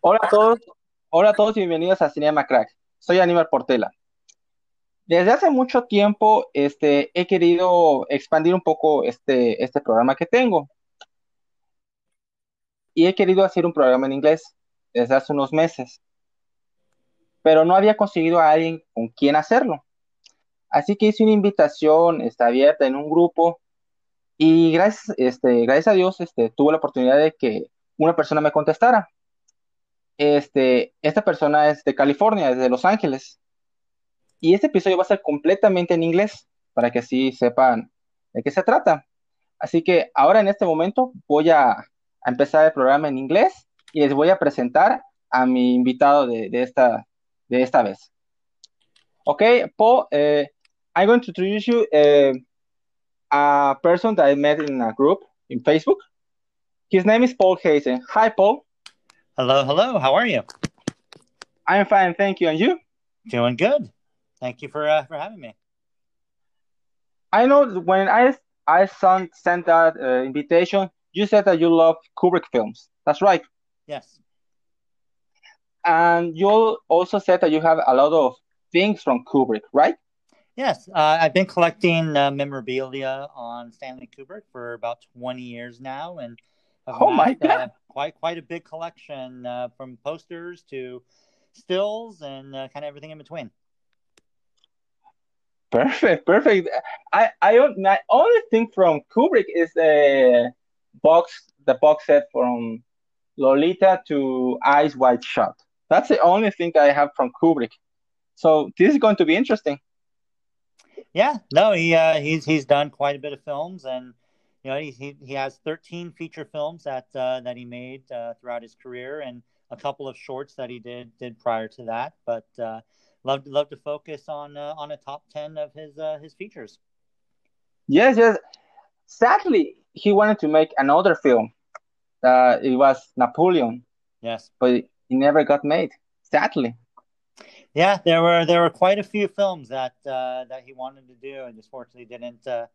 Hola a todos, hola a todos y bienvenidos a Cinema Crack. Soy Aníbal Portela. Desde hace mucho tiempo este, he querido expandir un poco este, este programa que tengo. Y he querido hacer un programa en inglés desde hace unos meses. Pero no había conseguido a alguien con quien hacerlo. Así que hice una invitación, está abierta en un grupo. Y gracias, este, gracias a Dios este, tuve la oportunidad de que una persona me contestara. Este, esta persona es de California, es de Los Ángeles. Y este episodio va a ser completamente en inglés, para que así sepan de qué se trata. Así que ahora en este momento voy a, a empezar el programa en inglés y les voy a presentar a mi invitado de, de esta, de esta vez. Ok, Paul, uh, I'm going to introduce you uh, a person that I met in a group in Facebook. His name is Paul Hazen. Hi, Paul. Hello, hello. How are you? I'm fine, thank you. And you? Doing good. Thank you for uh, for having me. I know when I I sent sent that uh, invitation, you said that you love Kubrick films. That's right. Yes. And you also said that you have a lot of things from Kubrick, right? Yes. Uh, I've been collecting uh, memorabilia on Stanley Kubrick for about 20 years now, and Oh my uh, God. quite quite a big collection uh, from posters to stills and uh, kind of everything in between. Perfect, perfect. I I don't- my only thing from Kubrick is the box the box set from Lolita to Eyes Wide Shut. That's the only thing I have from Kubrick. So this is going to be interesting. Yeah, no, he uh, he's he's done quite a bit of films, and you know he he, he has 13 feature films that uh, that he made uh, throughout his career, and a couple of shorts that he did did prior to that. But uh, love love to focus on uh, on a top 10 of his uh, his features. Yes, yes. Sadly, he wanted to make another film. Uh, it was Napoleon, Yes, but it never got made. Sadly. yeah, there were there were quite a few films that uh, that he wanted to do, and just fortunately didn't uh,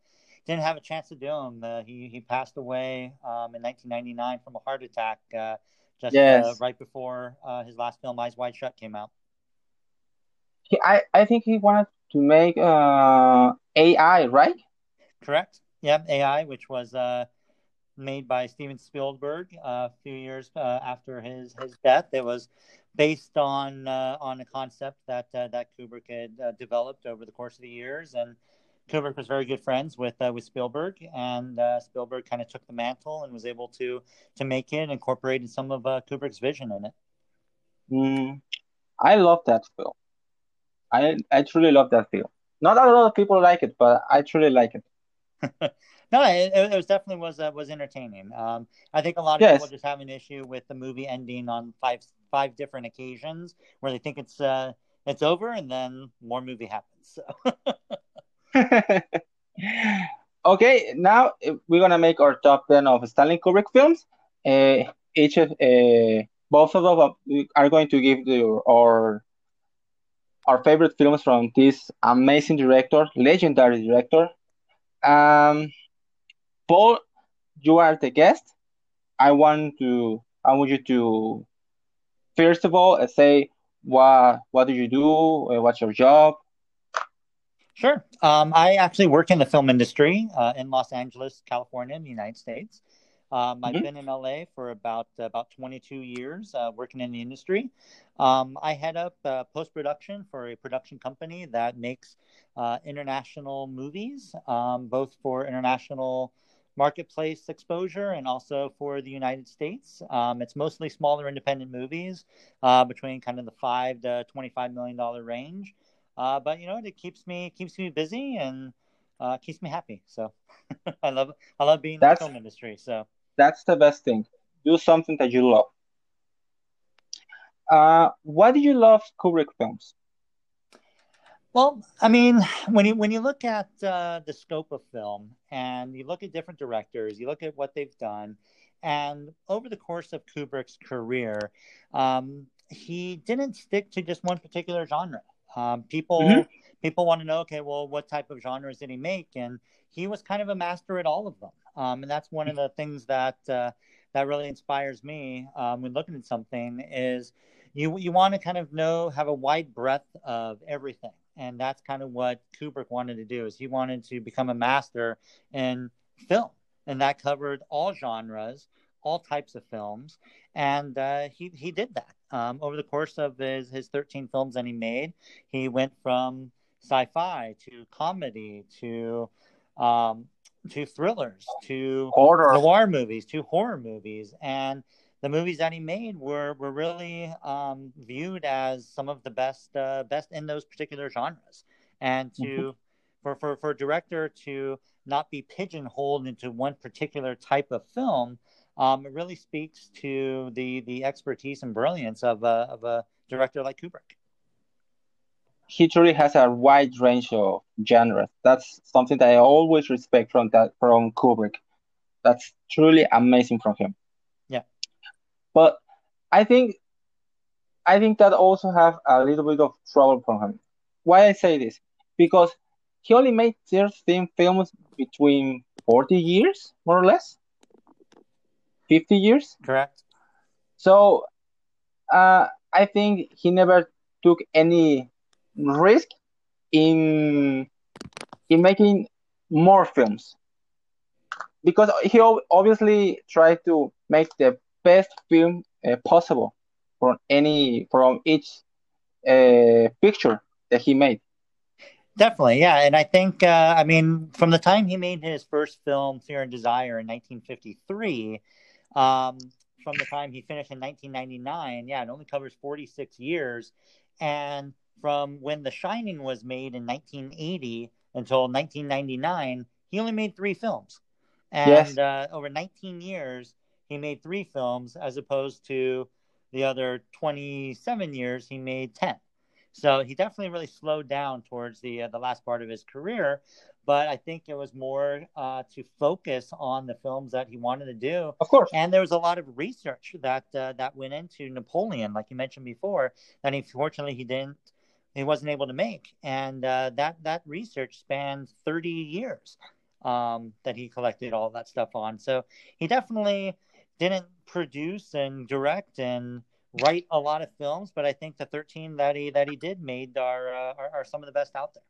didn't have a chance to do them. Uh, he he passed away um, in 1999 from a heart attack. Uh, just uh, right before uh, his last film, Eyes Wide Shut, came out. He, I, I think he wanted to make uh, AI, right? Correct. Yep, AI, which was uh, made by Steven Spielberg uh, a few years uh, after his, his death. It was based on uh, on a concept that uh, that Kubrick had uh, developed over the course of the years, and Kubrick was very good friends with uh, with Spielberg, and uh, Spielberg kind of took the mantle and was able to to make it, incorporated some of uh, Kubrick's vision in it. Mm, I love that film. I I truly love that film. Not a lot of people like it, but I truly like it. no, it, it was definitely was uh, was entertaining. Um, I think a lot of Yes. people just have an issue with the movie ending on five five different occasions where they think it's uh it's over and then more movie happens. So Okay, now uh, we're gonna make our top 10 of Stanley Kubrick films. Uh, each of uh, both of we are going to give the, our our favorite films from this amazing director, legendary director. Um, Paul, you are the guest. I want to I want you to first of all say what what do you do? What's your job? Sure. Um, I actually work in the film industry uh, in Los Angeles, California, in the United States. Um, I've Mhm. been in LA for about about 22 years, uh, working in the industry. Um, I head up uh, post production for a production company that makes uh, international movies, um, both for international marketplace exposure and also for the United States. Um, it's mostly smaller independent movies uh, between kind of the five to 25 million dollar range. Uh, but you know, it keeps me keeps me busy and uh, keeps me happy. So I love I love being in the That's film industry. So. that's the best thing. Do something that you love. Uh, why do you love Kubrick films? Well, I mean, when you when you look at uh, the scope of film and you look at different directors, you look at what they've done, and over the course of Kubrick's career, um, he didn't stick to just one particular genre. Um, people Mhm. people want to know, okay, well, what type of genres did he make? And he was kind of a master at all of them. Um, and that's one of the things that uh, that really inspires me um, when looking at something is you you want to kind of know have a wide breadth of everything and that's kind of what kubrick wanted to do is he wanted to become a master in film and that covered all genres all types of films and uh, he, he did that um, over the course of his, his 13 films that he made he went from sci-fi to comedy to um, to thrillers to horror. noir movies to horror movies. And the movies that he made were were really um, viewed as some of the best uh, best in those particular genres. And to mm-hmm. for, for for a director to not be pigeonholed into one particular type of film um, it really speaks to the the expertise and brilliance of a, of a director like kubrick he truly has a wide range of genres. That's something that I always respect from that from Kubrick. That's truly amazing from him. Yeah. But I think I think that also have a little bit of trouble from him. Why I say this? Because he only made 13 films between 40 years, more or less. 50 years? Correct. So uh, I think he never took any risk in in making more films because he obviously tried to make the best film uh, possible from any from each uh, picture that he made definitely yeah and i think uh, i mean from the time he made his first film fear and desire in 1953 um, from the time he finished in 1999 yeah it only covers 46 years and from when The Shining was made in 1980 until 1999, he only made three films. And yes. uh, over 19 years, he made three films as opposed to the other 27 years, he made 10. So he definitely really slowed down towards the uh, the last part of his career, but I think it was more uh, to focus on the films that he wanted to do. Of course, and there was a lot of research that uh, that went into Napoleon, like you mentioned before. That unfortunately he didn't he wasn't able to make, and uh, that that research spanned 30 years um, that he collected all that stuff on. So he definitely didn't produce and direct and write a lot of films, but I think the 13 that he that he did made are uh, are, are some of the best out there.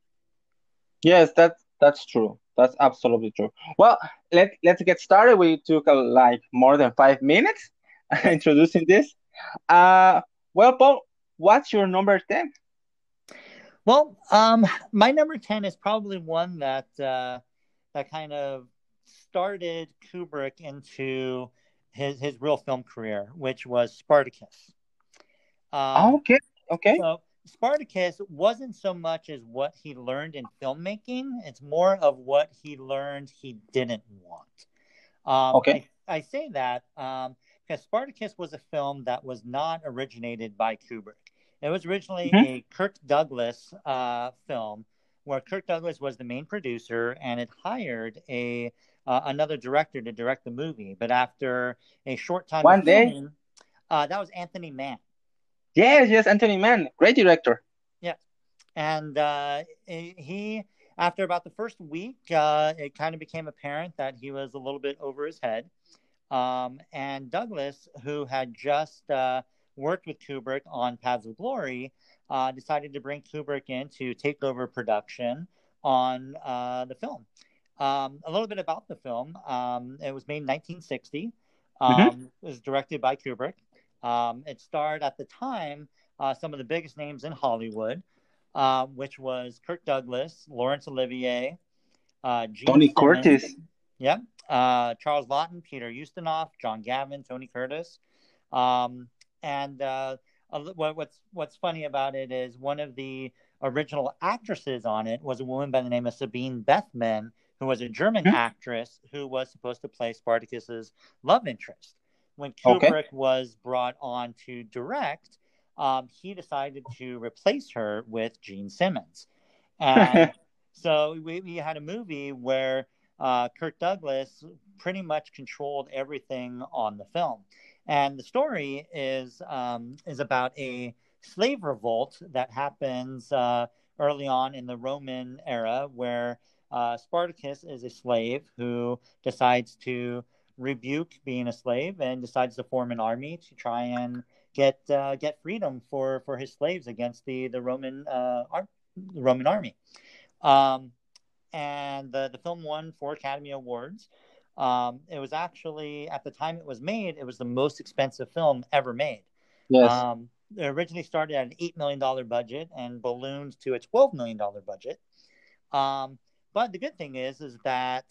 Yes, that's that's true. That's absolutely true. Well, let let's get started. We took uh, like more than five minutes introducing this. Uh, well, Paul, what's your number ten? Well, um, my number ten is probably one that uh, that kind of started Kubrick into his his real film career, which was Spartacus. Um, okay. Okay. So Spartacus wasn't so much as what he learned in filmmaking; it's more of what he learned he didn't want. Um, okay. I, I, say that um, because Spartacus was a film that was not originated by Kubrick. It was originally mm-hmm. a Kirk Douglas uh, film where Kirk Douglas was the main producer and it hired a uh, another director to direct the movie. But after a short time, one day, filming, uh, that was Anthony Mann. Yes, yes, Anthony Mann, great director. Yeah, and uh, he after about the first week, uh, it kind of became apparent that he was a little bit over his head. Um, and Douglas, who had just uh, worked with Kubrick on Paths of Glory, uh, decided to bring Kubrick in to take over production on uh, the film. Um, a little bit about the film. Um, it was made in 1960. Um, mm-hmm. It was directed by Kubrick. Um, it starred at the time uh, some of the biggest names in Hollywood, uh, which was Kirk Douglas, Laurence Olivier, uh, Tony Simmons, Curtis. Yeah. Uh, Charles Laughton, Peter Ustinov, John Gavin, Tony Curtis. Um, and uh, what's what's funny about it is one of the original actresses on it was a woman by the name of Sabine Bethmann, who was a German mm-hmm. actress who was supposed to play Spartacus's love interest. When Kubrick okay. was brought on to direct, um, he decided to replace her with Jean Simmons, and so we, we had a movie where uh, Kirk Douglas pretty much controlled everything on the film. And the story is um, is about a slave revolt that happens uh, early on in the Roman era, where uh, Spartacus is a slave who decides to rebuke being a slave and decides to form an army to try and get uh, get freedom for for his slaves against the the Roman uh, ar- Roman army. Um, and the the film won four Academy Awards. Um, it was actually at the time it was made, it was the most expensive film ever made. Yes. Um, it originally started at an eight million dollar budget and ballooned to a twelve million dollar budget. Um, but the good thing is, is that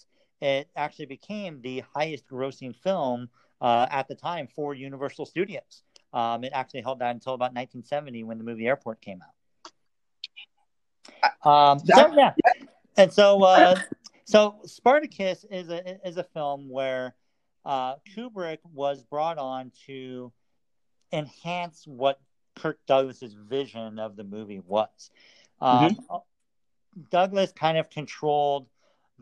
it actually became the highest grossing film uh, at the time for Universal Studios. Um, it actually held that until about 1970 when the movie Airport came out. Um, so yeah, and so uh, so Spartacus is a is a film where uh, Kubrick was brought on to enhance what Kirk Douglas's vision of the movie was. Um, mm-hmm. Douglas kind of controlled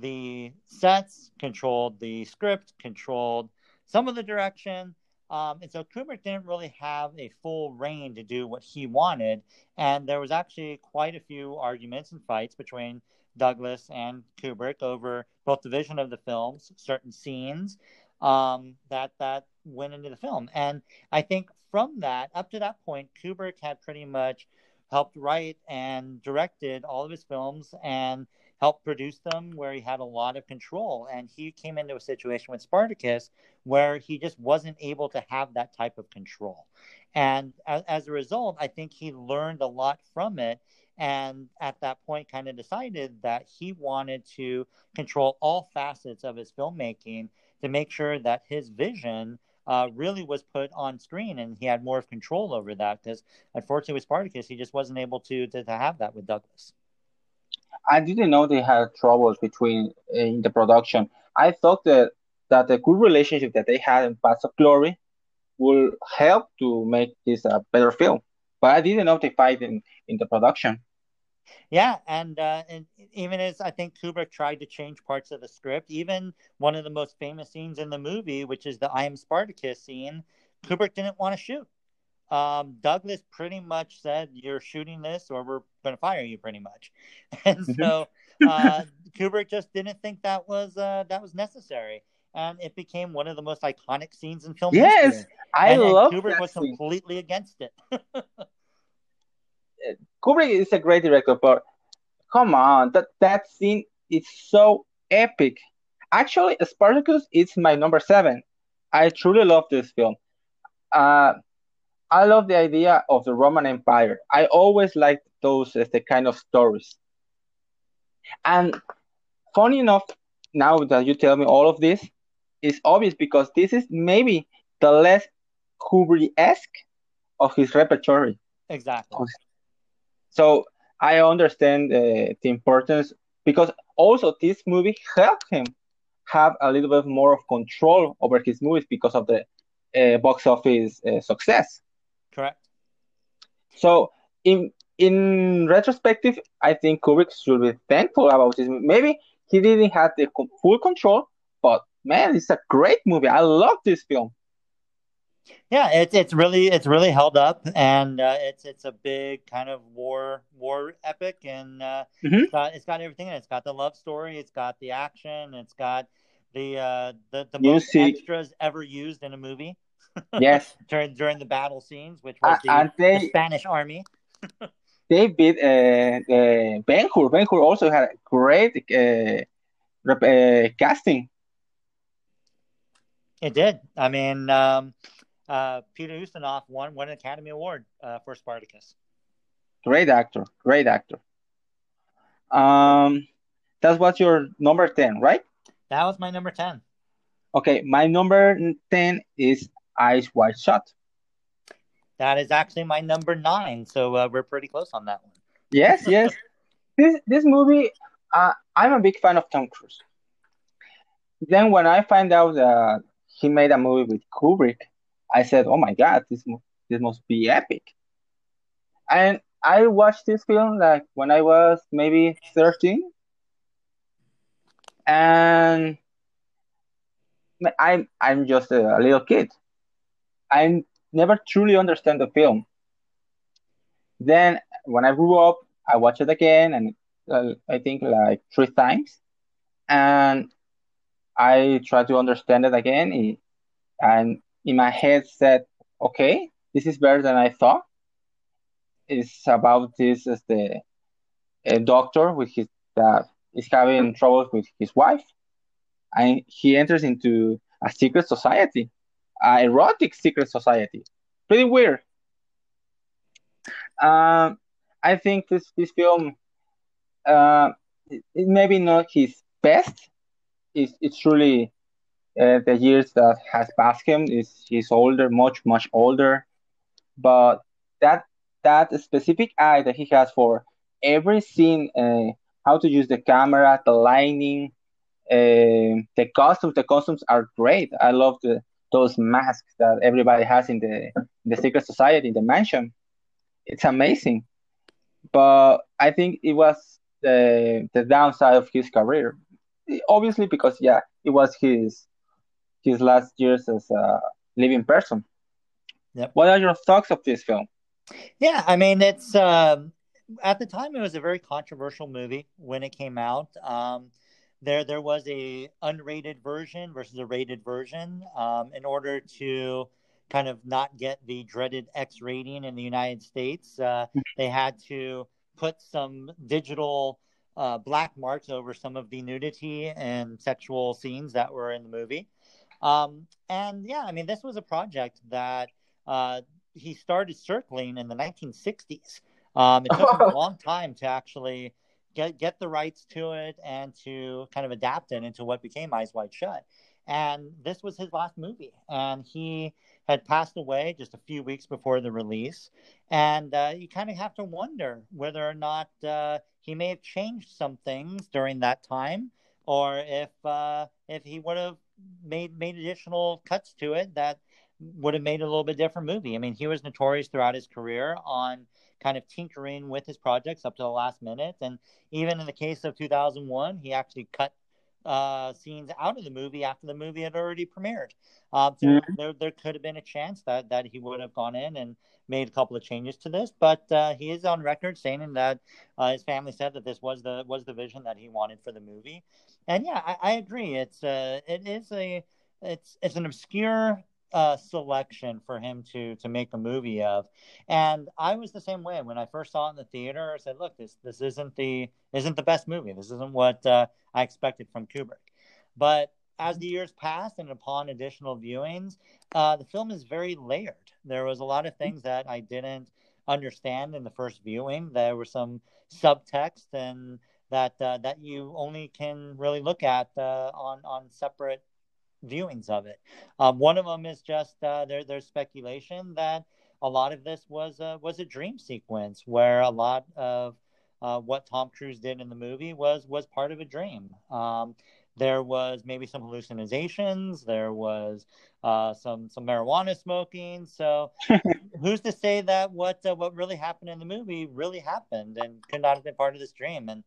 the sets, controlled the script, controlled some of the direction. Um, and so Kubrick didn't really have a full reign to do what he wanted. And there was actually quite a few arguments and fights between Douglas and Kubrick over both the vision of the films, certain scenes um, that that went into the film. And I think from that, up to that point, Kubrick had pretty much helped write and directed all of his films and helped produce them where he had a lot of control. And he came into a situation with Spartacus where he just wasn't able to have that type of control. And as, as a result, I think he learned a lot from it. And at that point, kind of decided that he wanted to control all facets of his filmmaking to make sure that his vision uh, really was put on screen and he had more control over that because unfortunately with Spartacus he just wasn't able to, to, to have that with Douglas. I didn't know they had troubles between in the production. I thought that that the good relationship that they had in Paths of Glory will help to make this a better film. But I didn't know they fight in, in the production. Yeah, and uh, and even as I think Kubrick tried to change parts of the script, even one of the most famous scenes in the movie, which is the "I am Spartacus" scene, Kubrick didn't want to shoot. Um, Douglas pretty much said, "You're shooting this, or we're going to fire you." Pretty much, and mm-hmm. so uh, Kubrick just didn't think that was uh, that was necessary, and it became one of the most iconic scenes in film yes, history. I and, love and Kubrick was scene. completely against it. Kubrick is a great director, but come on, that that scene is so epic. Actually, Spartacus is my number seven. I truly love this film. Uh, I love the idea of the Roman Empire. I always liked those uh, the kind of stories. And funny enough, now that you tell me all of this, it's obvious because this is maybe the less Kubrick-esque of his repertoire. Exactly. So I understand uh, the importance because also this movie helped him have a little bit more of control over his movies because of the uh, box office uh, success. Correct. So in in retrospective, I think Kubrick should be thankful about this. Maybe he didn't have the full control, but man, it's a great movie. I love this film. Yeah, it's it's really it's really held up, and uh, it's it's a big kind of war war epic, and uh, mm-hmm. it's, got, it's got everything in it. It's got the love story, it's got the action, it's got the uh, the the most extras ever used in a movie. Yes, during during the battle scenes, which was the, they, the Spanish army. they beat uh, uh, Ben Hur. Ben Hur also had a great uh, uh, casting. It did. I mean. Um, uh, Peter Ustinov won, won an Academy Award uh, for Spartacus. Great actor, great actor. Um, that was your number 10, right? That was my number 10. Okay, my number 10 is Eyes Wide Shut. That is actually my number nine, so uh, we're pretty close on that one. Yes, yes. this this movie, uh, I'm a big fan of Tom Cruise. Then when I find out that he made a movie with Kubrick, I said, "Oh my God, this this must be epic." And I watched this film like when I was maybe thirteen, and I'm I'm just a little kid. I never truly understand the film. Then when I grew up, I watched it again, and uh, I think like three times, and I tried to understand it again, and in my head said, "Okay, this is better than I thought." It's about this as the a doctor with his that is having troubles with his wife, and he enters into a secret society, a erotic secret society. Pretty weird. Um, I think this this film, uh, maybe not his best. It's it's truly uh, the years that has passed him. Is he's older, much much older, but that that specific eye that he has for every scene, uh, how to use the camera, the lighting, uh, the costumes. The costumes are great. I love the those masks that everybody has in the in the secret society, in the mansion. It's amazing, but I think it was the the downside of his career. Obviously, because yeah, it was his his last years as a living person. Yep. What are your thoughts of this film? Yeah, I mean, it's um, at the time it was a very controversial movie when it came out. Um, there, there was a unrated version versus a rated version. Um, in order to kind of not get the dreaded X rating in the United States, uh, they had to put some digital uh, black marks over some of the nudity and sexual scenes that were in the movie. Um, and yeah, I mean, this was a project that uh, he started circling in the 1960s. Um, it took him a long time to actually get get the rights to it and to kind of adapt it into what became Eyes Wide Shut. And this was his last movie, and he had passed away just a few weeks before the release. And uh, you kind of have to wonder whether or not uh, he may have changed some things during that time, or if uh, if he would have made made additional cuts to it that would have made a little bit different movie. I mean, he was notorious throughout his career on kind of tinkering with his projects up to the last minute. And even in the case of 2001, he actually cut uh, scenes out of the movie after the movie had already premiered. Um, so mm-hmm. there, there could have been a chance that, that he would have gone in and made a couple of changes to this, but uh, he is on record saying that uh, his family said that this was the was the vision that he wanted for the movie. And yeah, I, I agree. It's uh, it is a it's it's an obscure uh, selection for him to to make a movie of. And I was the same way when I first saw it in the theater. I said, "Look, this this isn't the isn't the best movie. This isn't what uh, I expected from Kubrick." But as the years passed and upon additional viewings, uh, the film is very layered. There was a lot of things that I didn't understand in the first viewing. There were some subtext and that uh, that you only can really look at uh, on on separate viewings of it. Um, one of them is just uh, there. There's speculation that a lot of this was a, was a dream sequence where a lot of uh, what Tom Cruise did in the movie was was part of a dream. Um, there was maybe some hallucinations. There was uh, some some marijuana smoking. So who's to say that what uh, what really happened in the movie really happened and could not have been part of this dream? And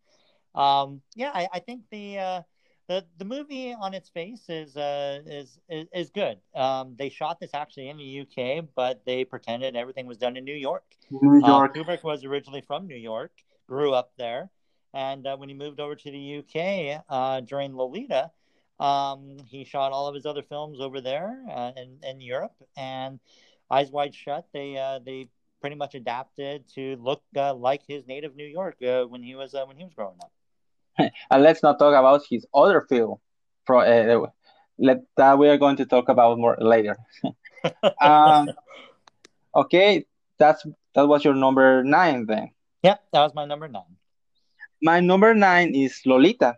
um, yeah, I, I think the uh, the the movie on its face is uh is is, is good. Um, they shot this actually in the UK, but they pretended everything was done in New York. New uh, York. Uh, Kubrick was originally from New York, grew up there, and uh, when he moved over to the UK uh, during Lolita, um, he shot all of his other films over there uh, in in Europe. And Eyes Wide Shut, they uh, they pretty much adapted to look like his native New York when he was when he was growing up. and let's not talk about his other film. Pro, uh, let that we are going to talk about more later. um, okay, that's that was your number nine then. Yeah, that was my number nine. My number nine is Lolita.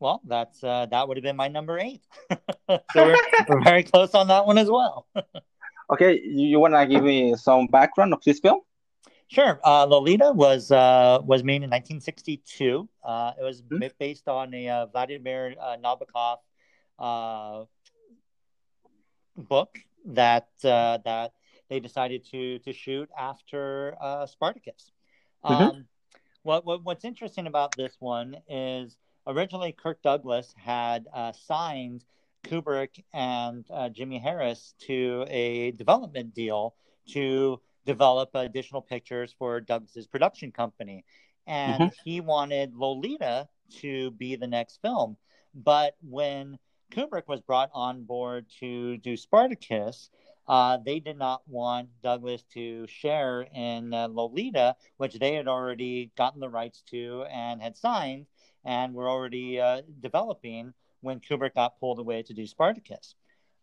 Well, that's uh, that would have been my number eight. so we're, we're very close on that one as well. okay, you, you want to give me some background of this film? Sure. Uh, Lolita was uh, was made in 1962. Uh, it was mm-hmm. based on a uh, Vladimir uh, Nabokov uh, book that that they decided to to shoot after Spartacus. Mm-hmm. Um, what, what, what's interesting about this one is originally Kirk Douglas had signed Kubrick and Jimmy Harris to a development deal to develop additional pictures for Doug's production company. And mm-hmm. he wanted Lolita to be the next film. But when Kubrick was brought on board to do Spartacus, uh, they did not want Douglas to share in uh, Lolita, which they had already gotten the rights to and had signed and were already uh, developing when Kubrick got pulled away to do Spartacus.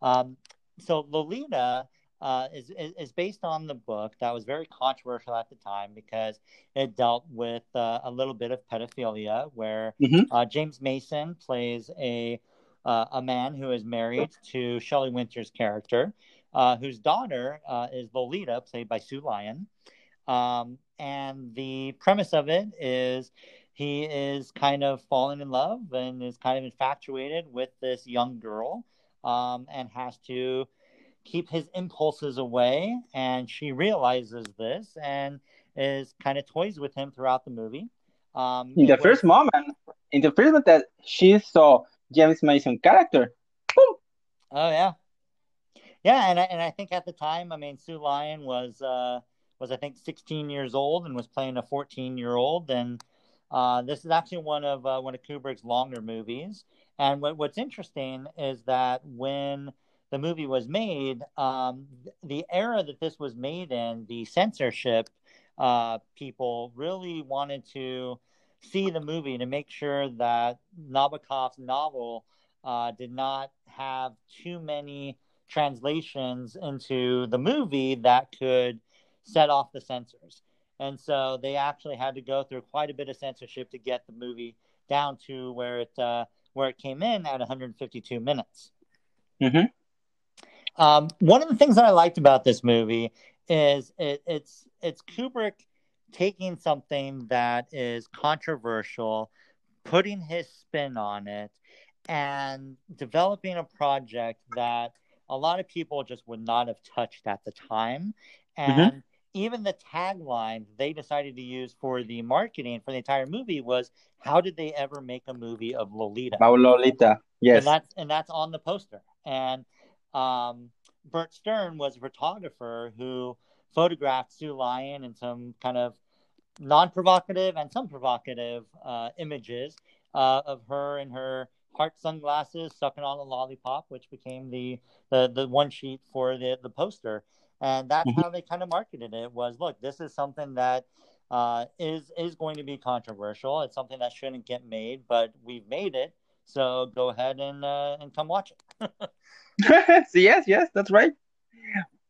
Um, so Lolita uh, is, is based on the book that was very controversial at the time because it dealt with uh, a little bit of pedophilia, where mm-hmm. uh, James Mason plays a uh, a man who is married to Shelley Winters' character, uh, whose daughter uh, is Lolita, played by Sue Lyon. Um, and the premise of it is he is kind of falling in love and is kind of infatuated with this young girl um, and has to keep his impulses away. And she realizes this and is kind of toys with him throughout the movie. Um, in the was... first moment, in the first moment that she saw James Mason character, boom. Oh yeah, yeah, and I, and I think at the time, I mean, Sue Lyon was uh, was I think 16 years old and was playing a 14 year old, and uh, this is actually one of uh, one of Kubrick's longer movies. And what, what's interesting is that when the movie was made, um, the era that this was made in, the censorship uh, people really wanted to see the movie to make sure that Nabokov's novel uh, did not have too many translations into the movie that could set off the censors. And so they actually had to go through quite a bit of censorship to get the movie down to where it uh, where it came in at 152 minutes. Mm-hmm. Um, one of the things that I liked about this movie is it, it's it's Kubrick taking something that is controversial, putting his spin on it, and developing a project that a lot of people just would not have touched at the time. Mm-hmm. And mm-hmm. even the tagline they decided to use for the marketing for the entire movie was how did they ever make a movie of Lolita? About Lolita, yes. And that's and that's on the poster. And um, Bert Stern was a photographer who photographed Sue Lyon in some kind of non-provocative and some provocative uh, images uh, of her and her heart sunglasses sucking on a lollipop, which became the the, the one sheet for the the poster. And that's mm-hmm. how they kind of marketed it. Was look, this is something that uh, is is going to be controversial. It's something that shouldn't get made, but we've made it. So go ahead and uh, and come watch it. so yes, yes, that's right.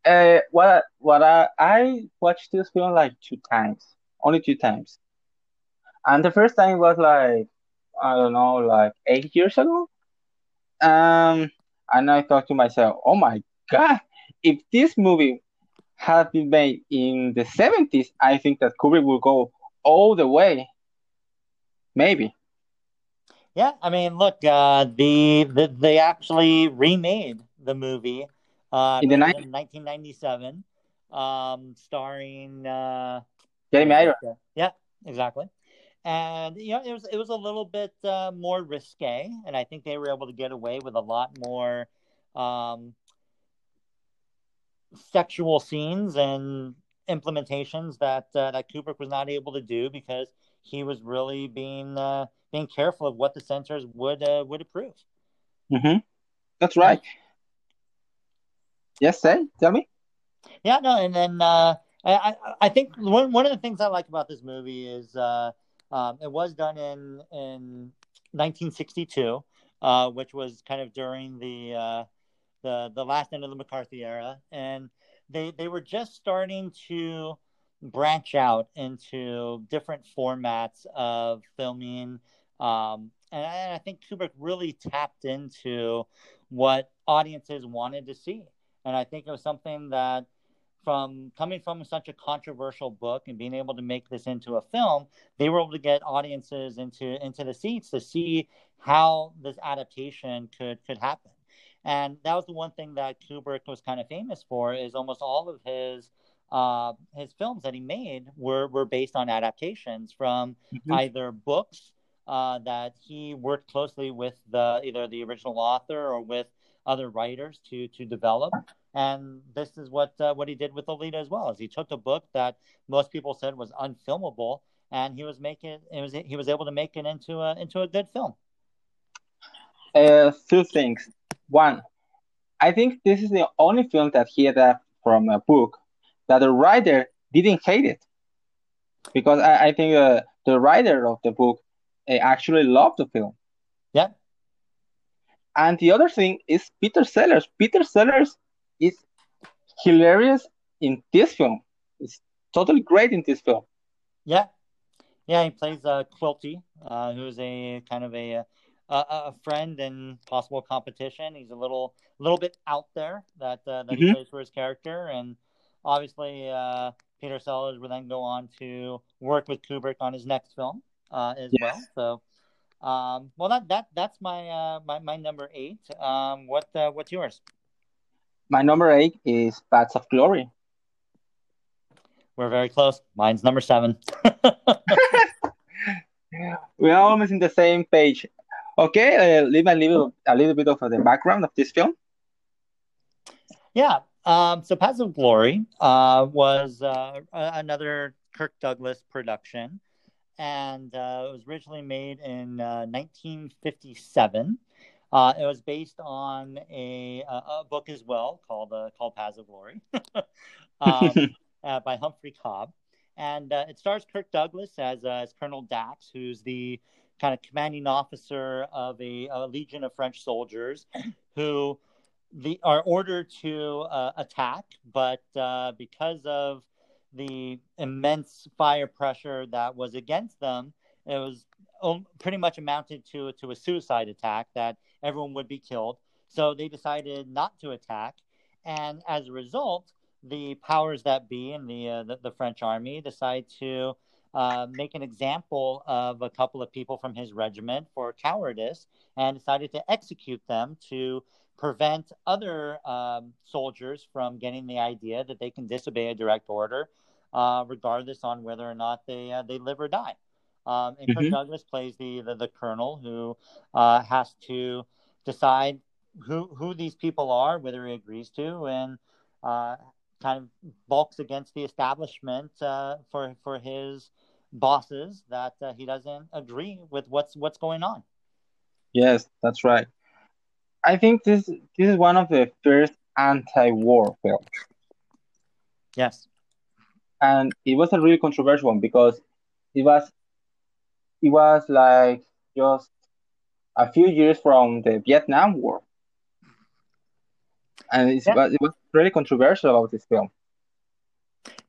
Uh, what what I, I watched this film like two times, only two times, and the first time was like I don't know, like eight years ago. Um, and I thought to myself, oh my god, if this movie had been made in the 70s, I think that Kubrick would go all the way. Maybe. Yeah, I mean, look, uh, the, the they actually remade the movie uh, in, the 90- 1997, um, starring uh, Jeremy Irons. Yeah, exactly. And you know it was it was a little bit uh, more risque, and I think they were able to get away with a lot more um, sexual scenes and implementations that uh, that Kubrick was not able to do because he was really being uh, being careful of what the censors would uh, would approve. Mm-hmm. That's right. Yes, say tell me. Yeah, no, and then uh, I I think one one of the things I like about this movie is uh, um, it was done in in 1962, uh, which was kind of during the uh, the the last end of the McCarthy era, and they they were just starting to branch out into different formats of filming. Um, and I, I think Kubrick really tapped into what audiences wanted to see. And I think it was something that from coming from such a controversial book and being able to make this into a film, they were able to get audiences into into the seats to see how this adaptation could could happen. And that was the one thing that Kubrick was kind of famous for is almost all of his uh, his films that he made were were based on adaptations from mm-hmm. either books uh, that he worked closely with the either the original author or with other writers to to develop and this is what uh, what he did with Lolita as well. Is he took a book that most people said was unfilmable, and he was making it was he was able to make it into a into a good film. Uh, two things. One, I think this is the only film that he adapted from a book that the writer didn't hate it, because I, I think uh, the writer of the book actually loved the film. Yeah. And the other thing is Peter Sellers. Peter Sellers is hilarious in this film. It's totally great in this film. Yeah, yeah. He plays uh, Quilty, uh, who's a kind of a, a a friend and possible competition. He's a little little bit out there that uh, that mm-hmm. he plays for his character, and obviously uh, Peter Sellers will then go on to work with Kubrick on his next film uh, as yes. well. So. Um, well, that that that's my uh, my my number eight. Um, what uh, what's yours? My number eight is Paths of Glory. We're very close. Mine's number seven. we are almost in the same page. Okay, uh, leave a little a little bit of the background of this film. Yeah. Um, so Paths of Glory uh, was uh, another Kirk Douglas production, and uh, it was originally made in 1957. Uh, uh, it was based on a, a, book as well called uh, called Paths of Glory um, uh, by Humphrey Cobb, and uh, it stars Kirk Douglas as uh, as Colonel Dax, who's the kind of commanding officer of a, a legion of French soldiers who the are ordered to uh, attack, but because of the immense fire pressure that was against them, it was pretty much amounted to to a suicide attack that everyone would be killed. So they decided not to attack, and as a result, the powers that be in the uh, the, the, French army decide to uh, make an example of a couple of people from his regiment for cowardice, and decided to execute them to prevent other um, soldiers from getting the idea that they can disobey a direct order, uh, regardless on whether or not they uh, they live or die. Um, and mm-hmm. Douglas plays the, the, the colonel who uh, has to decide who who these people are, whether he agrees to, and uh, kind of bulks against the establishment uh, for for his bosses that uh, he doesn't agree with what's what's going on. Yes, that's right. I think this this is one of the first anti-war films. Yes, and it was a really controversial one because it was it was like just a few years from the Vietnam War. And yeah. it was really controversial about this film.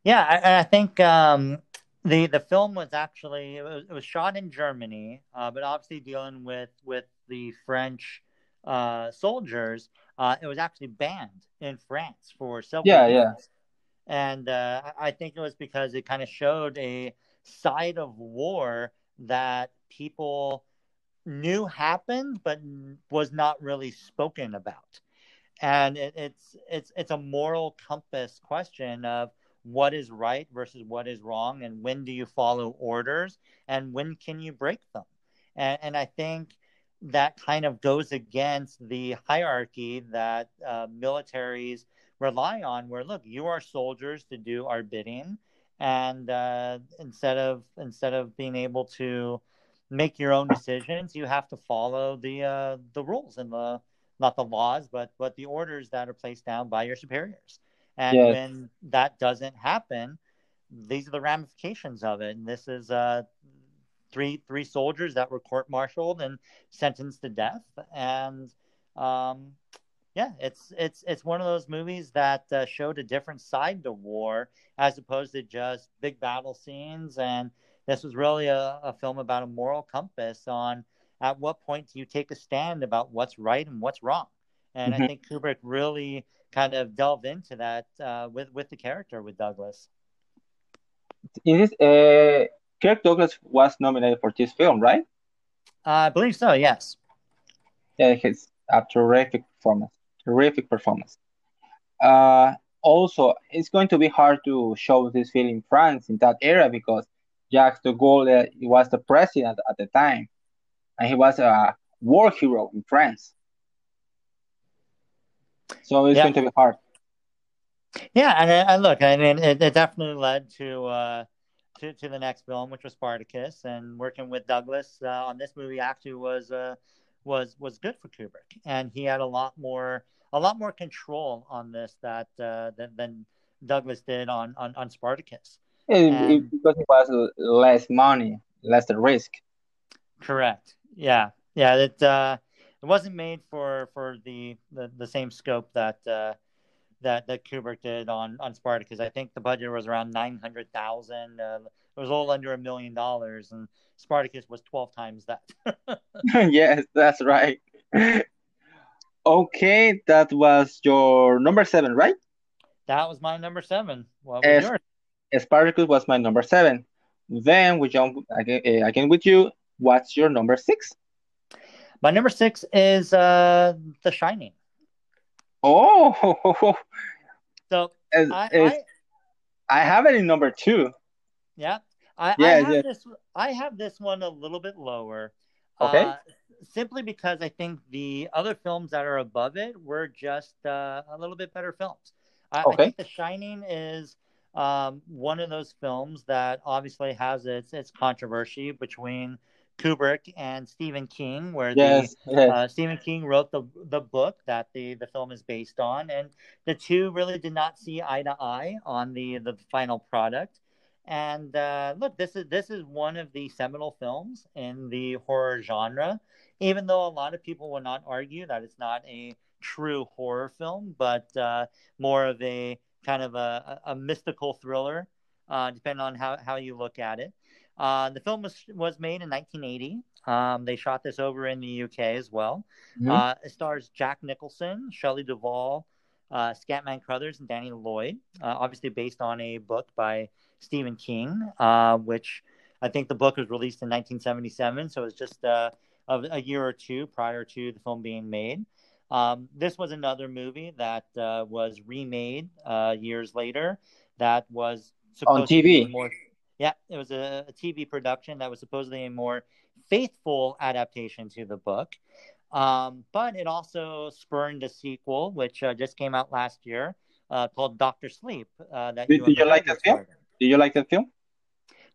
Yeah, I, I think um, the the film was actually it was, it was shot in Germany, uh, but obviously dealing with with the French uh, soldiers, uh, it was actually banned in France for several yeah, years. Yeah. And uh, I think it was because it kind of showed a side of war that people knew happened but was not really spoken about and it, it's it's it's a moral compass question of what is right versus what is wrong and when do you follow orders and when can you break them and, and i think that kind of goes against the hierarchy that uh, militaries rely on where look you are soldiers to do our bidding and uh, instead of instead of being able to make your own decisions, you have to follow the uh, the rules and the not the laws, but but the orders that are placed down by your superiors. And yes. when that doesn't happen, these are the ramifications of it. And this is uh, three three soldiers that were court-martialed and sentenced to death. And um, yeah, it's it's it's one of those movies that uh, showed a different side to war as opposed to just big battle scenes. And this was really a, a film about a moral compass on at what point do you take a stand about what's right and what's wrong. And mm-hmm. I think Kubrick really kind of delved into that uh, with with the character with Douglas. Is this, uh, Kirk Douglas was nominated for this film, right? Uh, I believe so. Yes. Yeah, he's a terrific performance terrific performance. Uh, also, it's going to be hard to show this film in France in that era because Jacques de Gaulle uh, was the president at the time, and he was a war hero in France. So it's yeah. going to be hard. Yeah, and, and look, I mean, it, it definitely led to, uh, to to the next film, which was Spartacus, and working with Douglas uh, on this movie actually was uh, was was good for Kubrick, and he had a lot more a lot more control on this that uh, than, than Douglas did on on, on Spartacus. It, and, it, because it was less money, less risk. Correct. Yeah, yeah. It uh, it wasn't made for for the the, the same scope that uh, that that Kubrick did on on Spartacus. I think the budget was around nine hundred thousand. Uh, it was a little under a million dollars, and Spartacus was twelve times that. yes, that's right. Okay, that was your number seven, right? That was my number seven. What was yours? Spartacus was my number seven. Then we jump again, uh, again with you. What's your number six? My number six is uh, The Shining. Oh, so as, I, as, I, I, have it in number two. Yeah, I, yeah, I have yeah. this. I have this one a little bit lower. Okay. Uh, simply because I think the other films that are above it were just uh, a little bit better films. I, okay. I think The Shining is um, one of those films that obviously has its its controversy between Kubrick and Stephen King, where yes, the, yes. Uh, Stephen King wrote the the book that the the film is based on, and the two really did not see eye to eye on the the final product. And uh, look, this is this is one of the seminal films in the horror genre. Even though a lot of people will not argue that it's not a true horror film, but uh, more of a kind of a, a mystical thriller, uh, depending on how, how you look at it. Uh, the film was was made in 1980. Um, they shot this over in the UK as well. Mm-hmm. Uh, it stars Jack Nicholson, Shelley Duvall, uh, Scatman Crothers, and Danny Lloyd. Uh, obviously based on a book by Stephen King, uh, which I think the book was released in 1977, so it's just uh, a, a, year or two prior to the film being made. Um, this was another movie that was remade years later. That was on TV. more yeah, it was a, a, TV production that was supposedly a more faithful adaptation to the book. Um, but it also spurned a sequel, which uh, just came out last year, uh, called Doctor Sleep. Uh, that did, you, did you like that film? Did you like that film?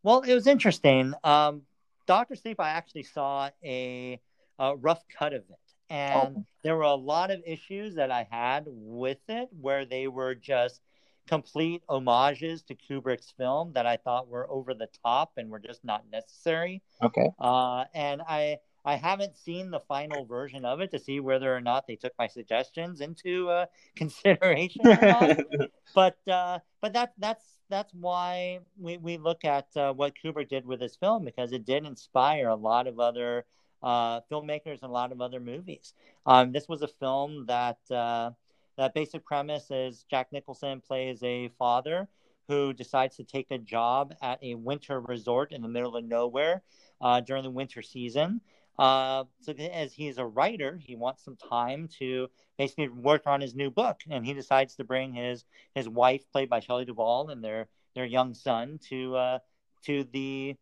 Well, it was interesting. Um, Doctor Sleep, I actually saw a, a rough cut of it, and oh. there were a lot of issues that I had with it, where they were just complete homages to Kubrick's film that I thought were over the top and were just not necessary. Okay. Uh, and I I haven't seen the final version of it to see whether or not they took my suggestions into uh, consideration. but uh, but that that's that's why we, we look at uh, what Kubrick did with his film because it did inspire a lot of other uh, filmmakers and a lot of other movies. Um, this was a film that uh, that basic premise is Jack Nicholson plays a father who decides to take a job at a winter resort in the middle of nowhere uh, during the winter season. Uh, so as he's a writer, he wants some time to basically work on his new book, and he decides to bring his his wife, played by Shelley Duvall, and their their young son to uh, to the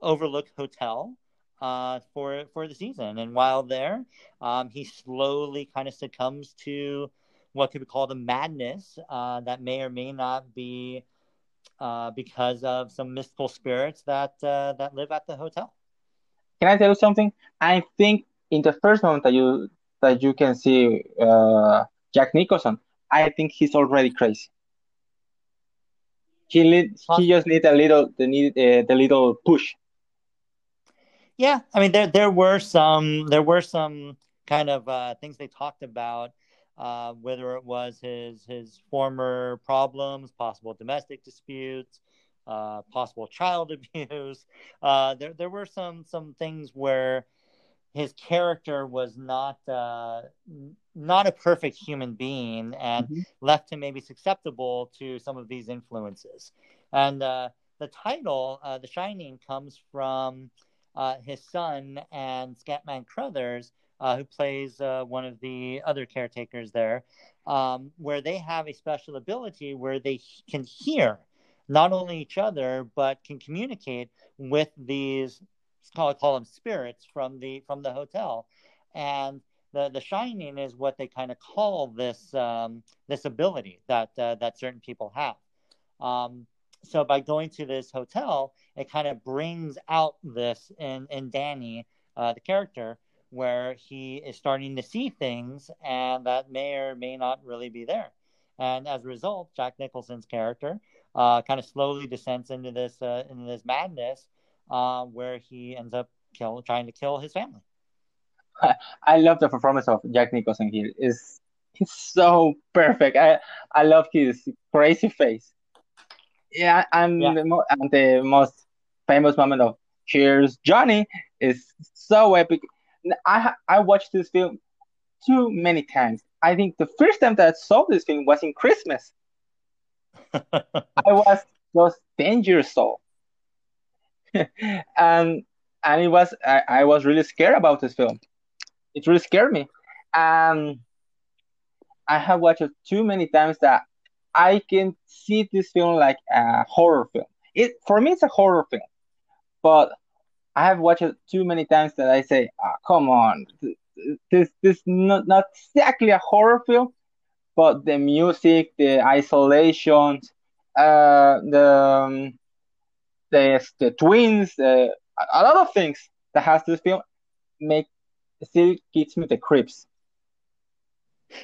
Overlook Hotel uh, for for the season. And while there, um, he slowly kind of succumbs to what could be called a madness uh, that may or may not be uh, because of some mystical spirits that uh, that live at the hotel. Can I tell you something? I think in the first moment that you that you can see uh, Jack Nicholson, I think he's already crazy. He need, he just need a little the need uh, the little push. Yeah, I mean there there were some there were some kind of uh, things they talked about uh, whether it was his his former problems, possible domestic disputes, uh, possible child abuse. Uh, there there were some some things where his character was not uh, not a perfect human being and mm-hmm. left him maybe susceptible to some of these influences. And uh, the title, uh, The Shining, comes from his son and Scatman Crothers uh, who plays uh, one of the other caretakers there, um, where they have a special ability where they can hear not only each other but can communicate with these call call them spirits from the from the hotel, and the the shining is what they kind of call this um, this ability that uh, that certain people have. Um, so by going to this hotel, it kind of brings out this in in Danny, uh, the character, where he is starting to see things and that may or may not really be there. And as a result, Jack Nicholson's character uh, kind of slowly descends into this uh, into this madness, uh, where he ends up kill, trying to kill his family. I love the performance of Jack Nicholson here. Is he's so perfect. I I love his crazy face. Yeah, and, yeah. The, and the most famous moment of Here's Johnny is so epic. I I watched this film too many times. I think the first time that I saw this film was in Christmas. I was just ten years old, and and it was I, I was really scared about this film. It really scared me. Um, I have watched it too many times that I can see this film like a horror film. It for me, it's a horror film, but I have watched it too many times that I say, oh, "Come on, this this not not exactly a horror film, but the music, the isolation, uh, the um, the the twins, uh, a lot of things that has this film make still gives me the creeps.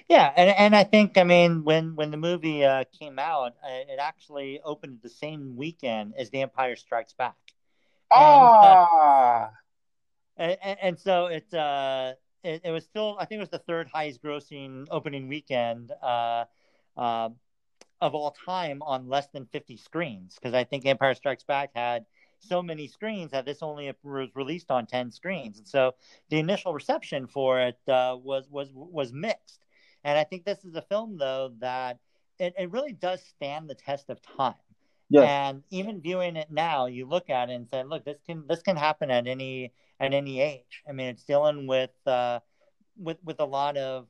Yeah, and and I think I mean when when the movie uh, came out, uh, it actually opened the same weekend as The Empire Strikes Back. Ah. And, and, and, so it, uh, it, it was still I think it was the third highest grossing opening weekend uh, uh, of all time on less than fifty screens because I think Empire Strikes Back had so many screens that this only was released on 10 screens. And so the initial reception for it uh, was was was mixed. And i think this is a film though that it, it really does stand the test of time yes. and even viewing it now you look at it and say look this can this can happen at any at any age i mean it's dealing with uh, with with a lot of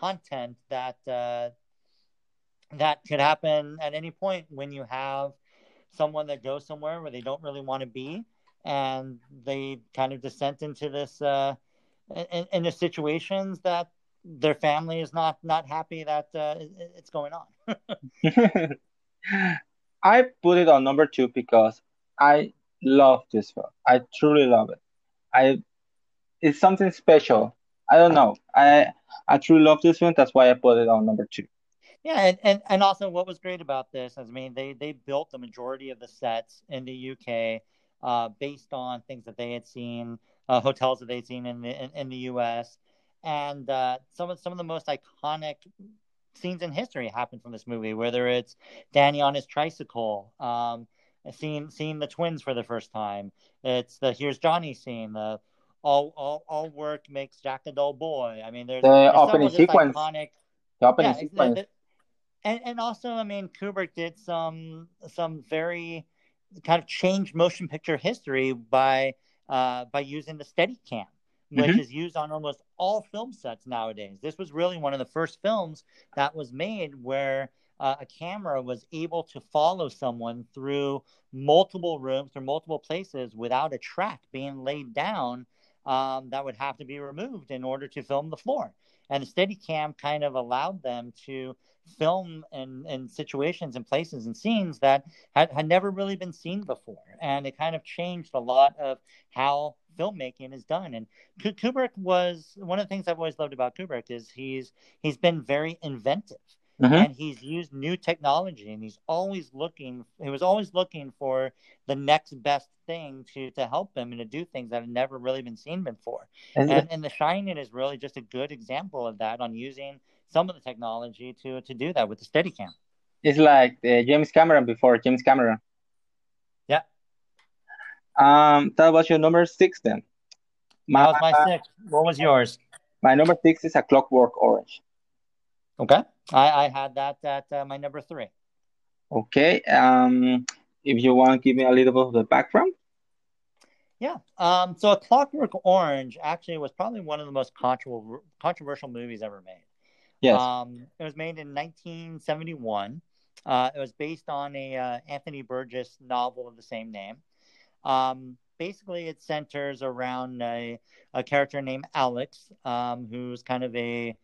content that uh, that could happen at any point when you have someone that goes somewhere where they don't really want to be, and they kind of descend into this uh, in, in the situations that their family is not not happy that uh, it's going on. I put it on number two because I love this film. I truly love it. I it's something special. I don't know. I I truly love this film. That's why I put it on number two. Yeah, and, and, and also what was great about this is, I mean, they, they built the majority of the sets in the UK uh, based on things that they had seen, uh, hotels that they'd seen in the in, in the US, and uh, some of some of the most iconic scenes in history happen from this movie. Whether it's Danny on his tricycle, um, seeing seeing the twins for the first time, it's the here's Johnny scene, the all all all work makes Jack a dull boy. I mean, there's the there's opening sequence. Iconic, the opening yeah, sequence. The, the, and and also, I mean, Kubrick did some some very kind of changed motion picture history by uh, by using the Steadicam, which mm-hmm. is used on almost all film sets nowadays. This was really one of the first films that was made where uh, a camera was able to follow someone through multiple rooms or multiple places without a track being laid down um, that would have to be removed in order to film the floor. And the Steadicam kind of allowed them to film in, in situations and places and scenes that had, had never really been seen before. And it kind of changed a lot of how filmmaking is done. And Kubrick was one of the things I've always loved about Kubrick is he's he's been very inventive. Mm-hmm. and he's used new technology and he's always looking he was always looking for the next best thing to to help him and to do things that have never really been seen before and, and, and the shining is really just a good example of that on using some of the technology to to do that with the Steadicam. It's like uh, James Cameron before James Cameron. Um, that was your number six then. My, that was my six. What was yours? My number six is a Clockwork Orange. Okay, I I had that at uh, my number three. Okay. Um, if you want to give me a little bit of the background. Yeah. Um, so, A Clockwork Orange actually was probably one of the most controversial controversial movies ever made. Yes. Um, it was made in 1971. Uh, it was based on a uh, Anthony Burgess novel of the same name. Um, basically, it centers around a, a character named Alex, um, who's kind of a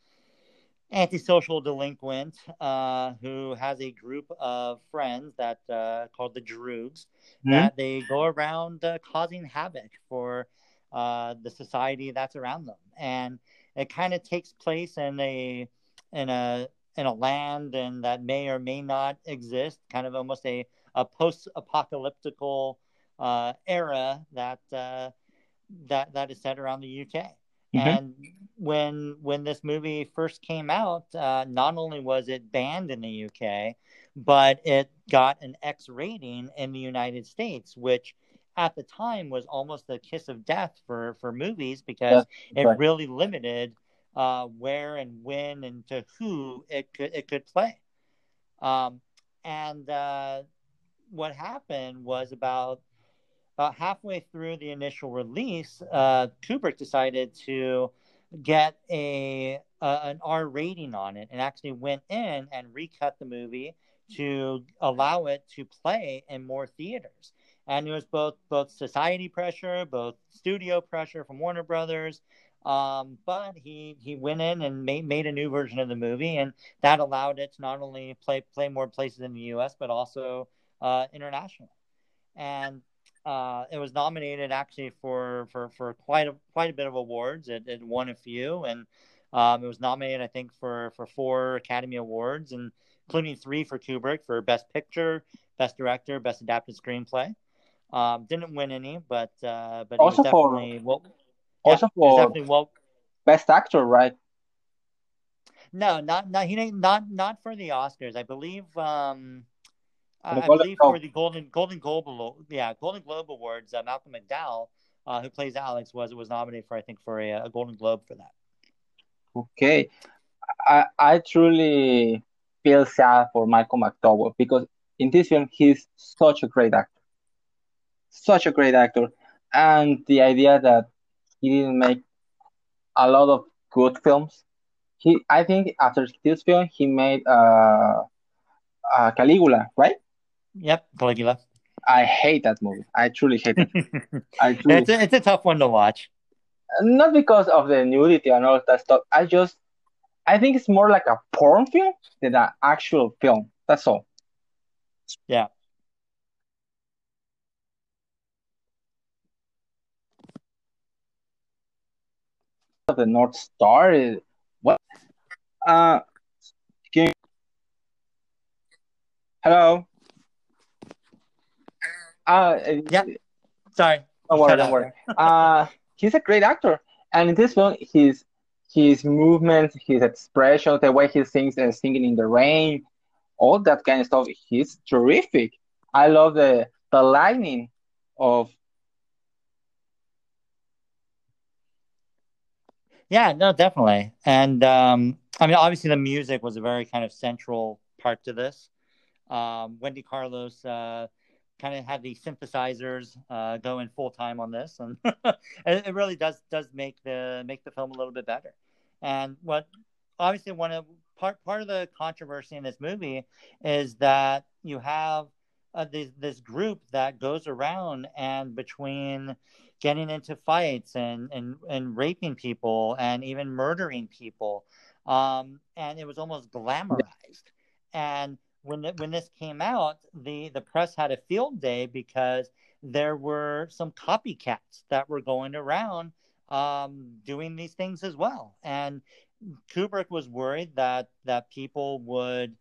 antisocial delinquent uh, who has a group of friends that uh, called the Droogs mm-hmm. that they go around uh, causing havoc for uh, the society that's around them, and it kind of takes place in a in a in a land and that may or may not exist, kind of almost a a post apocalyptical era that uh, that that is set around the UK. Mm-hmm. And when when this movie first came out, uh, not only was it banned in the UK, but it got an X rating in the United States, which at the time was almost a kiss of death for for movies because yeah, it right. really limited uh, where and when and to who it could it could play. Um, and uh, what happened was about about halfway through the initial release, uh, Kubrick decided to get a, an R rating on it and actually went in and recut the movie to allow it to play in more theaters. And it was both both society pressure, both studio pressure from Warner Brothers. Um, but he he went in and made made a new version of the movie, and that allowed it to not only play play more places in the U.S. but also uh, internationally. And uh, it was nominated actually for, for, for quite a quite a bit of awards. It, it won a few, and um, it was nominated I think for for four Academy Awards, and including three for Kubrick for Best Picture, Best Director, Best Adapted Screenplay. Um, didn't win any, but uh, but also definitely for, well, also yeah, for definitely well, Best Actor, right? No, not not he not not for the Oscars. I believe um, uh, I believe for the Golden Golden Globe, yeah, Golden Globe Awards, uh, Malcolm McDowell, uh, who plays Alex, was was nominated for I think for a, a Golden Globe for that. Okay, I I truly feel sad for Malcolm McDowell because in this film he's such a great actor, such a great actor, and the idea that he didn't make a lot of good films. He, I think, after this film, he made uh, uh Caligula, right? Yep, Caligula. I hate that movie. I truly hate it. I truly... it's, a, it's a tough one to watch. Not because of the nudity and all that stuff. I just, I think it's more like a porn film than an actual film. That's all. Yeah. The North Star is what? Uh, you... Hello. Uh, yeah. Sorry. Don't worry. Don't worry. uh, he's a great actor, and in this film, his his movements, his expression, the way he sings and singing in the rain, all that kind of stuff, he's terrific. I love the the lightning of. Yeah, no, definitely, and um, I mean, obviously, the music was a very kind of central part to this. Um, Wendy Carlos. Uh, kind of have the synthesizers uh, going full time on this, and it really does does make the make the film a little bit better. And what obviously one of part part of the controversy in this movie is that you have uh, this this group that goes around and between getting into fights and and and raping people and even murdering people, um, and it was almost glamorized. And when when this came out, the the press had a field day because there were some copycats that were going around um, doing these things as well, and Kubrick was worried that that people would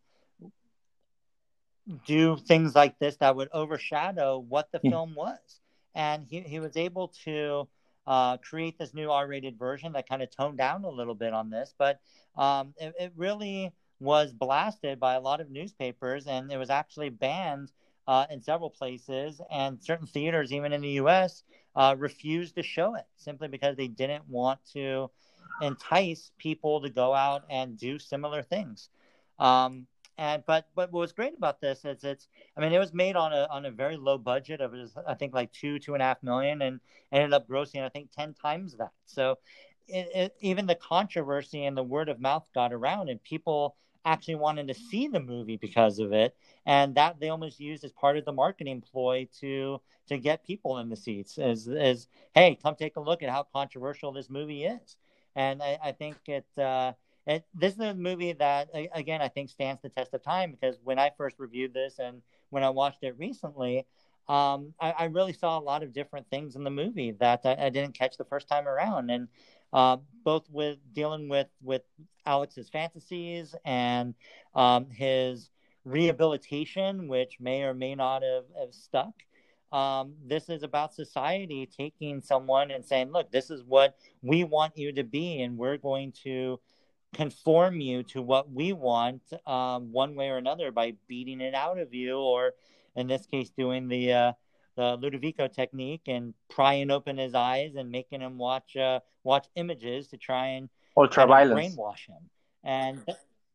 do things like this that would overshadow what the yeah. film was, and he he was able to. Uh, create this new R-rated version that kind of toned down a little bit on this, but um, it, it really was blasted by a lot of newspapers, and it was actually banned uh, in several places. And certain theaters, even in the U.S., uh, refused to show it simply because they didn't want to entice people to go out and do similar things. Um, and but but what was great about this is it's I mean it was made on a on a very low budget of I think like two two and a half million and ended up grossing I think ten times that. So it, it, even the controversy and the word of mouth got around and people actually wanted to see the movie because of it and that they almost used as part of the marketing ploy to to get people in the seats as as hey come take a look at how controversial this movie is. And i, I think it uh it, this is a movie that again i think stands the test of time because when i first reviewed this and when i watched it recently um, I, I, really saw a lot of different things in the movie that I, I didn't catch the first time around, and uh, both with dealing with with Alex's fantasies and um, his rehabilitation, which may or may not have, have stuck. Um, this is about society taking someone and saying, look, this is what we want you to be, and we're going to conform you to what we want um, one way or another by beating it out of you, or in this case, doing the uh, the Ludovico technique and prying open his eyes and making him watch uh, watch images to try and ultra violence brainwash him. And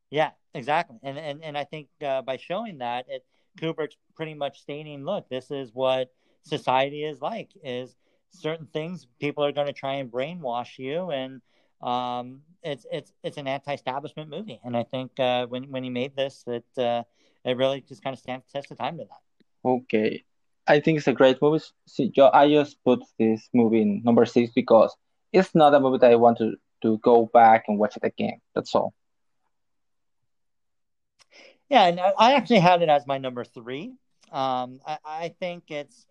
yeah, exactly. And and and I think uh, by showing that, it Kubrick's pretty much stating, look, this is what society is like. Is certain things people are going to try and brainwash you, and um, it's it's it's an anti-establishment movie. And I think uh, when when he made this, that uh, it really just kind of stands the test of time to that. Okay, I think it's a great movie. See, I just put this movie in number six because it's not a movie that I want to to go back and watch it again. That's all. Yeah, and I actually had it as my number three. Um, I, I think it's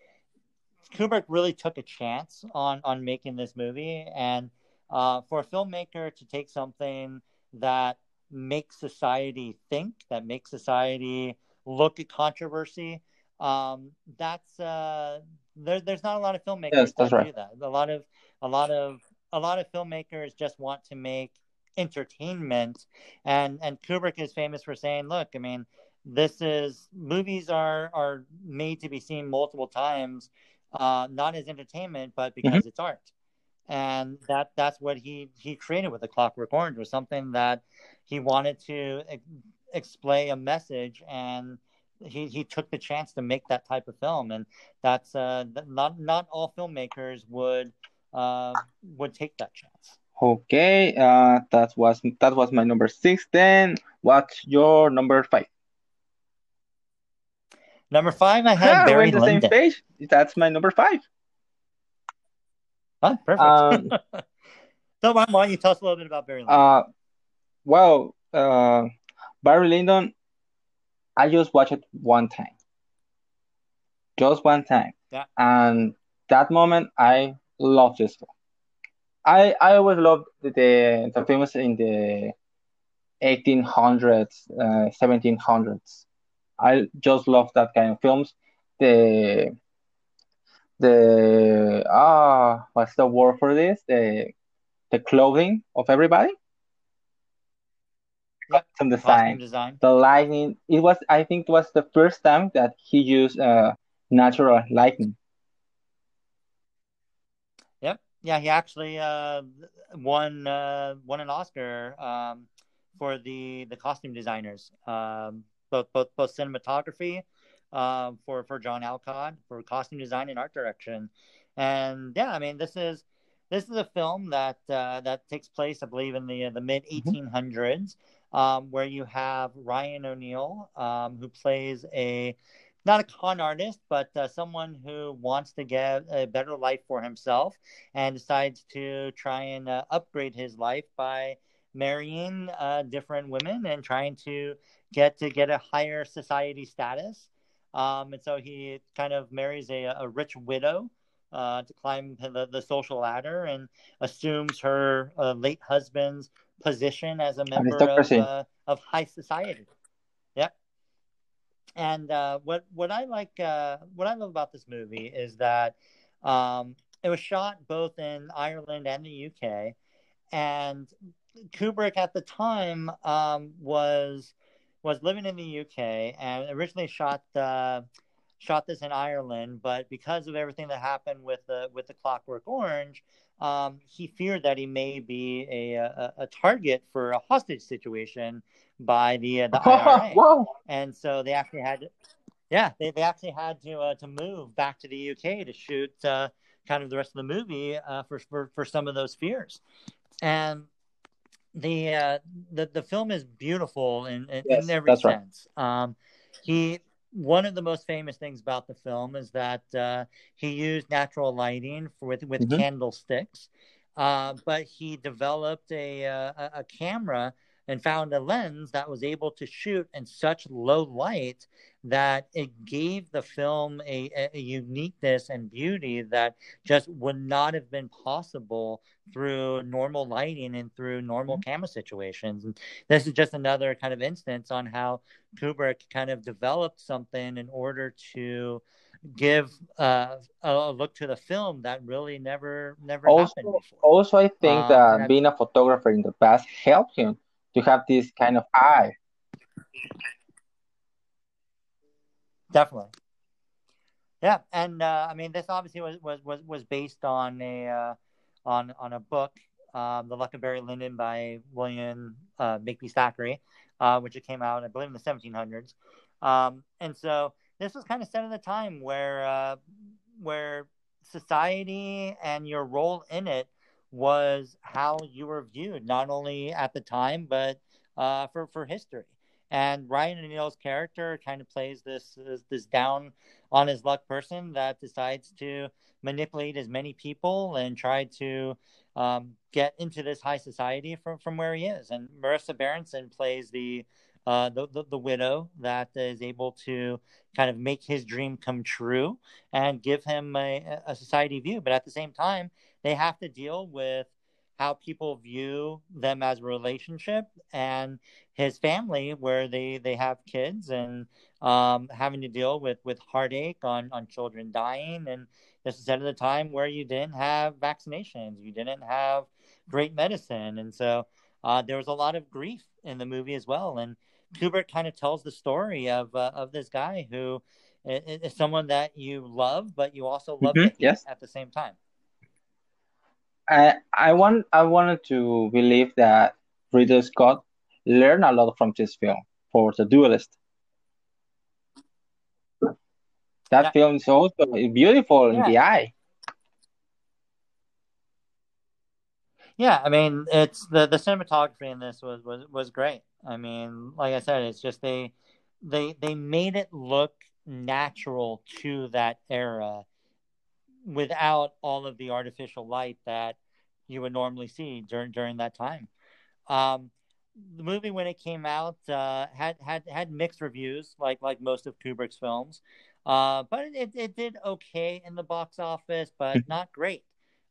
Kubrick really took a chance on on making this movie, and uh, for a filmmaker to take something that makes society think, that makes society look at controversy, um, that's uh, there, there's not a lot of filmmakers yes, that right. do that. A lot of a lot of a lot of filmmakers just want to make entertainment and and Kubrick is famous for saying look I mean this is movies are are made to be seen multiple times uh, not as entertainment but because mm-hmm. it's art and that that's what he he created with the clockwork orange was something that he wanted to ex- explain a message and he, he took the chance to make that type of film and that's uh not not all filmmakers would uh would take that chance Okay, uh, that was that was my number six. Then what's your number five? Number five, I had yeah, Barry we're the Lyndon. same page. That's my number five. Oh, perfect. Um, so why, why don't you tell us a little bit about Barry Lyndon? Uh, well, uh, Barry Lyndon, I just watched it one time. Just one time. Yeah. And that moment, I love this film. I I always loved the the famous in the 1800s, uh, 1700s. I just love that kind of films. The the ah, what's the word for this? The the clothing of everybody. Yep. Some design. design. The lighting. It was. I think it was the first time that he used uh, natural lighting. Yep, yeah, he actually uh, won uh, won an Oscar um, for the the costume designers, um, both both both cinematography uh, for for John Alcott for costume design and art direction, and yeah, I mean this is this is a film that uh, that takes place, I believe, in the the mid 1800s, mm-hmm. Um, where you have Ryan O'Neal, um, who plays a not a con artist, but uh, someone who wants to get a better life for himself and decides to try and uh, upgrade his life by marrying uh, different women and trying to get to get a higher society status. Um, and so he kind of marries a, a rich widow uh, to climb the, the social ladder and assumes her uh, late husband's position as a member of, uh, of high society. Yep. And uh, what what I like, uh, what I love about this movie is that um, it was shot both in Ireland and the UK, and Kubrick at the time um, was was living in the UK and originally shot uh, shot this in Ireland, but because of everything that happened with the with the Clockwork Orange, um, he feared that he may be a, a, a target for a hostage situation by the uh, the IRA. Whoa. And so they actually had, to, yeah, they, they actually had to uh, to move back to the UK to shoot uh, kind of the rest of the movie uh, for, for for some of those fears. And the uh, the the film is beautiful in in, yes, in every sense. Right. Um, he one of the most famous things about the film is that uh, he used natural lighting for, with with mm-hmm. candlesticks, uh, but he developed a, uh, a, a camera and found a lens that was able to shoot in such low light that it gave the film a, a, uniqueness and beauty that just would not have been possible through normal lighting and through normal mm-hmm. camera situations. And this is just another kind of instance on how Kubrick kind of developed something in order to give uh, a look to the film that really never never also, happened before. Also, I think um, that being a photographer in the past helped him to have this kind of eye. Definitely. Yeah, and uh, I mean, this obviously was was was, was based on a uh, on on a book, um, "The Luck of Barry Lyndon" by William uh, Makepeace Thackeray, uh, which it came out, I believe, in the 1700s. Um, and so this was kind of set in a time where uh, where society and your role in it was how you were viewed, not only at the time but uh, for for history. And Ryan O'Neal's character kind of plays this this down on his luck person that decides to manipulate as many people and try to um, get into this high society from, from where he is. And Marisa Berenson plays the uh, the, the, the widow that is able to kind of make his dream come true and give him a, a society view. But at the same time, they have to deal with how people view them as a relationship and his family where they they have kids and um, having to deal with with heartache on on children dying and this is at a time where you didn't have vaccinations you didn't have great medicine and so uh, there was a lot of grief in the movie as well and Kubrick kind of tells the story of uh, of this guy who is someone that you love, but you also love mm-hmm, yes. at the same time. I I want I wanted to believe that Ridley Scott learned a lot from this film for the duelist. That yeah. film is also beautiful yeah. in the eye. Yeah, I mean, it's the the cinematography in this was was was great. I mean, like I said, it's just they they they made it look natural to that era without all of the artificial light that you would normally see during during that time. Um, the movie when it came out uh, had had had mixed reviews, like like most of Kubrick's films, uh, but it, it did okay in the box office, but hmm. not great.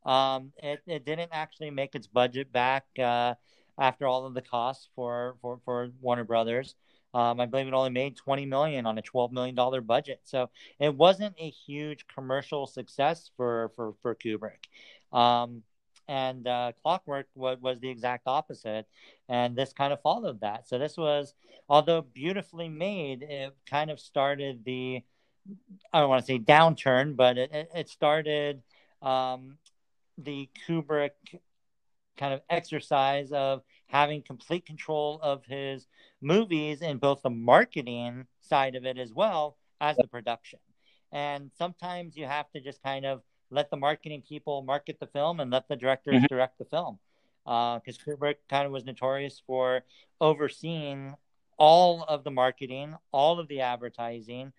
Um, it, it didn't actually make its budget back. Uh, after all of the costs for for, for Warner Brothers. Um, I believe it only made 20 million on a 12 million dollar budget, so it wasn't a huge commercial success for for for Kubrick. Um, and uh, Clockwork was, was the exact opposite, and this kind of followed that. So this was, although beautifully made, it kind of started the I don't want to say downturn, but it, it started um, the Kubrick kind of exercise of having complete control of his movies in both the marketing side of it as well as the production. And sometimes you have to just kind of let the marketing people market the film and let the directors mm-hmm. direct the film. Because uh, Kubrick kind of was notorious for overseeing all of the marketing, all of the advertising,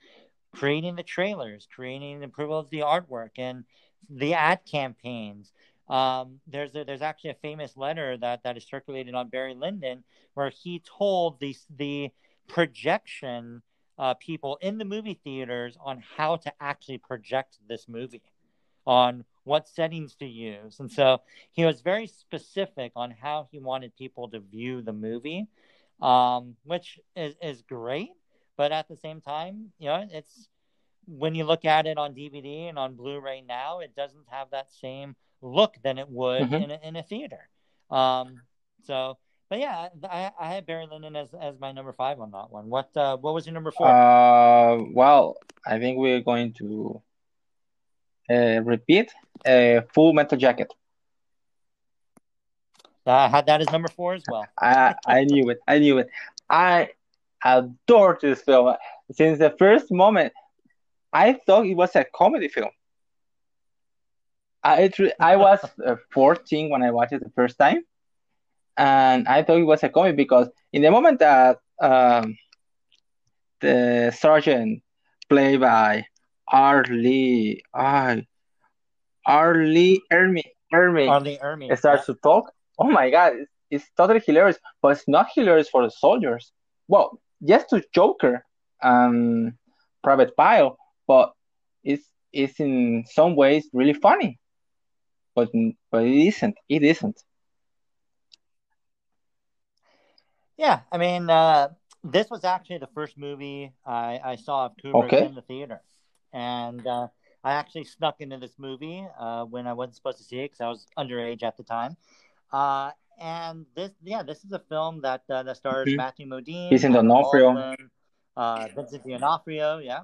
creating the trailers, creating the approval of the artwork and the ad campaigns, um, there's a, there's actually a famous letter that that is circulated on Barry Lyndon where he told the the projection uh, people in the movie theaters on how to actually project this movie, on what settings to use, and so he was very specific on how he wanted people to view the movie, um, which is is great. But at the same time, you know, it's when you look at it on DVD and on Blu-ray now, it doesn't have that same look than it would mm-hmm. in, a, in a theater. Um, so, but yeah, I, I had Barry Lyndon as, as my number five on that one. What uh, what was your number four? Uh, well, I think we're going to uh, repeat a Full Metal Jacket. I had that as number four as well. I I knew it. I knew it. I adored this film since the first moment. I thought it was a comedy film. I I was uh, 14 when I watched it the first time, and I thought it was a comedy because in the moment that um, the sergeant, played by R. Lee, I, R. Lee Ermey, Ermey, R. Lee Ermey, starts yeah. to talk. Oh my god, it's, it's totally hilarious, but it's not hilarious for the soldiers. Well, yes, to Joker, um, Private Pile, but it's it's in some ways really funny, but but it isn't. It isn't. Yeah, I mean, uh, this was actually the first movie I, I saw of Kubrick Okay. in the theater, and uh, I actually snuck into this movie uh, when I wasn't supposed to see it because I was underage at the time. Uh, and this, yeah, this is a film that uh, that stars Mhm. Matthew Modine, Vincent Alec D'Onofrio. Baldwin, uh, Vincent D'Onofrio, yeah.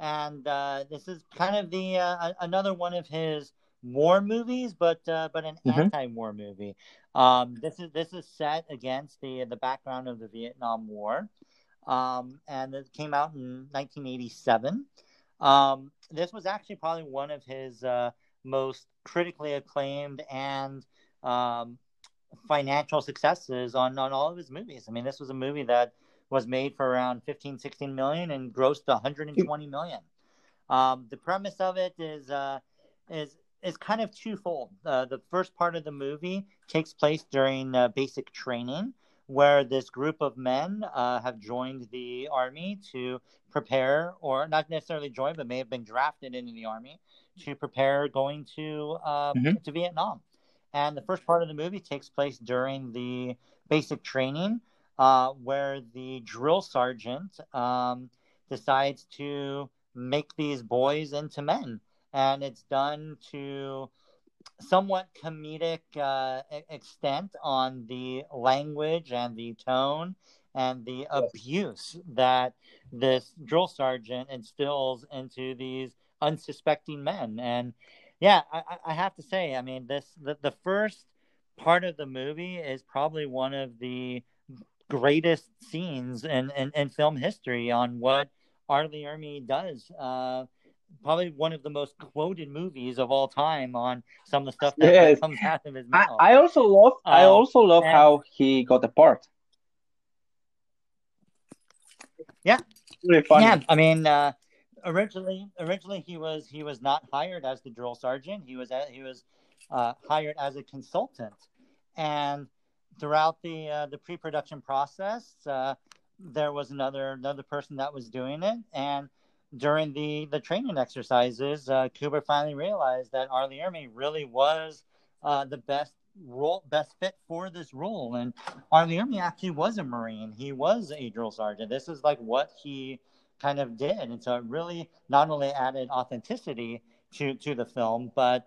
And uh, this is kind of the uh, another one of his war movies, but uh, but an Mhm. anti-war movie. Um, this is this is set against the the background of the Vietnam War, um, and it came out in 1987. Um, this was actually probably one of his uh, most critically acclaimed and um, financial successes on on all of his movies. I mean, this was a movie that was made for around 15, 16 million and grossed 120 million. Um, the premise of it is uh, is is kind of twofold. Uh, the first part of the movie takes place during uh, basic training, where this group of men uh, have joined the army to prepare, or not necessarily join, but may have been drafted into the army to prepare going to uh, Mhm. to Vietnam. And the first part of the movie takes place during the basic training, uh, where the drill sergeant um, decides to make these boys into men. And it's done to somewhat comedic uh, extent on the language and the tone and the abuse that this drill sergeant instills into these unsuspecting men. And yeah, I, I- I have to say, I mean, this the, the first part of the movie is probably one of the greatest scenes in, in, in film history on what R. Lee Ermey does. Uh, probably one of the most quoted movies of all time on some of the stuff that, Yes. comes out of his I, mouth. I also love I Um, also love and- how he got the part. Yeah. Really. Yeah, I mean, uh, originally, originally he was he was not hired as the drill sergeant. He was he was uh, hired as a consultant, and throughout the uh, the pre production process, uh, there was another another person that was doing it, and during the the training exercises, uh, Kubrick finally realized that R. Lee Ermey really was uh, the best role best fit for this role and R. Lee Ermey actually was a Marine. He was a drill sergeant. This is like what he kind of did. And so it really not only added authenticity to, to the film, but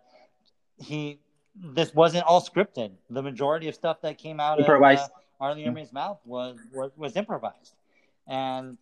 he this wasn't all scripted. The majority of stuff that came out Improvised. of uh, R. Lee Ermey's mouth was, was was improvised. And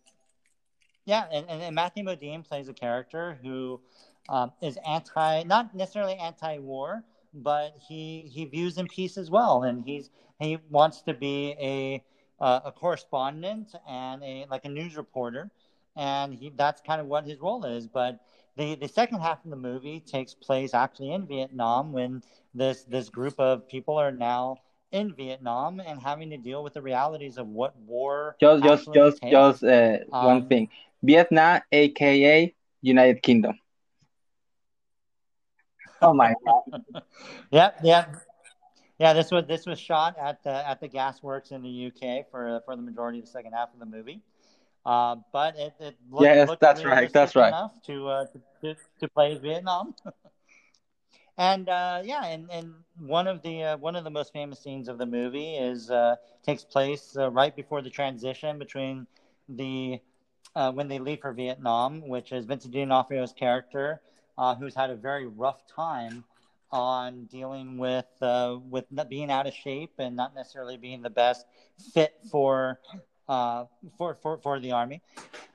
yeah, and, and, Matthew Modine plays a character who um, is anti, not necessarily anti-war, but he he views in peace as well, and he's he wants to be a uh, a correspondent and a like a news reporter, and he that's kind of what his role is. But the the second half of the movie takes place actually in Vietnam when this this group of people are now in Vietnam and having to deal with the realities of what war Just just just entails. just uh, one Um, thing. Vietnam, aka United Kingdom. Oh my god. Yeah, yeah, yeah. This was this was shot at the at the gasworks in the UK for for the majority of the second half of the movie. Uh, but it, it looked, Yes, looked that's right, that's right. enough to, uh, to to play Vietnam. and uh, yeah, and, and one of the uh, one of the most famous scenes of the movie is uh, takes place uh, right before the transition between the uh, when they leave for Vietnam, which is Vincent D'Onofrio's character, uh, who's had a very rough time on dealing with uh, with being out of shape and not necessarily being the best fit for uh, for, for for the army,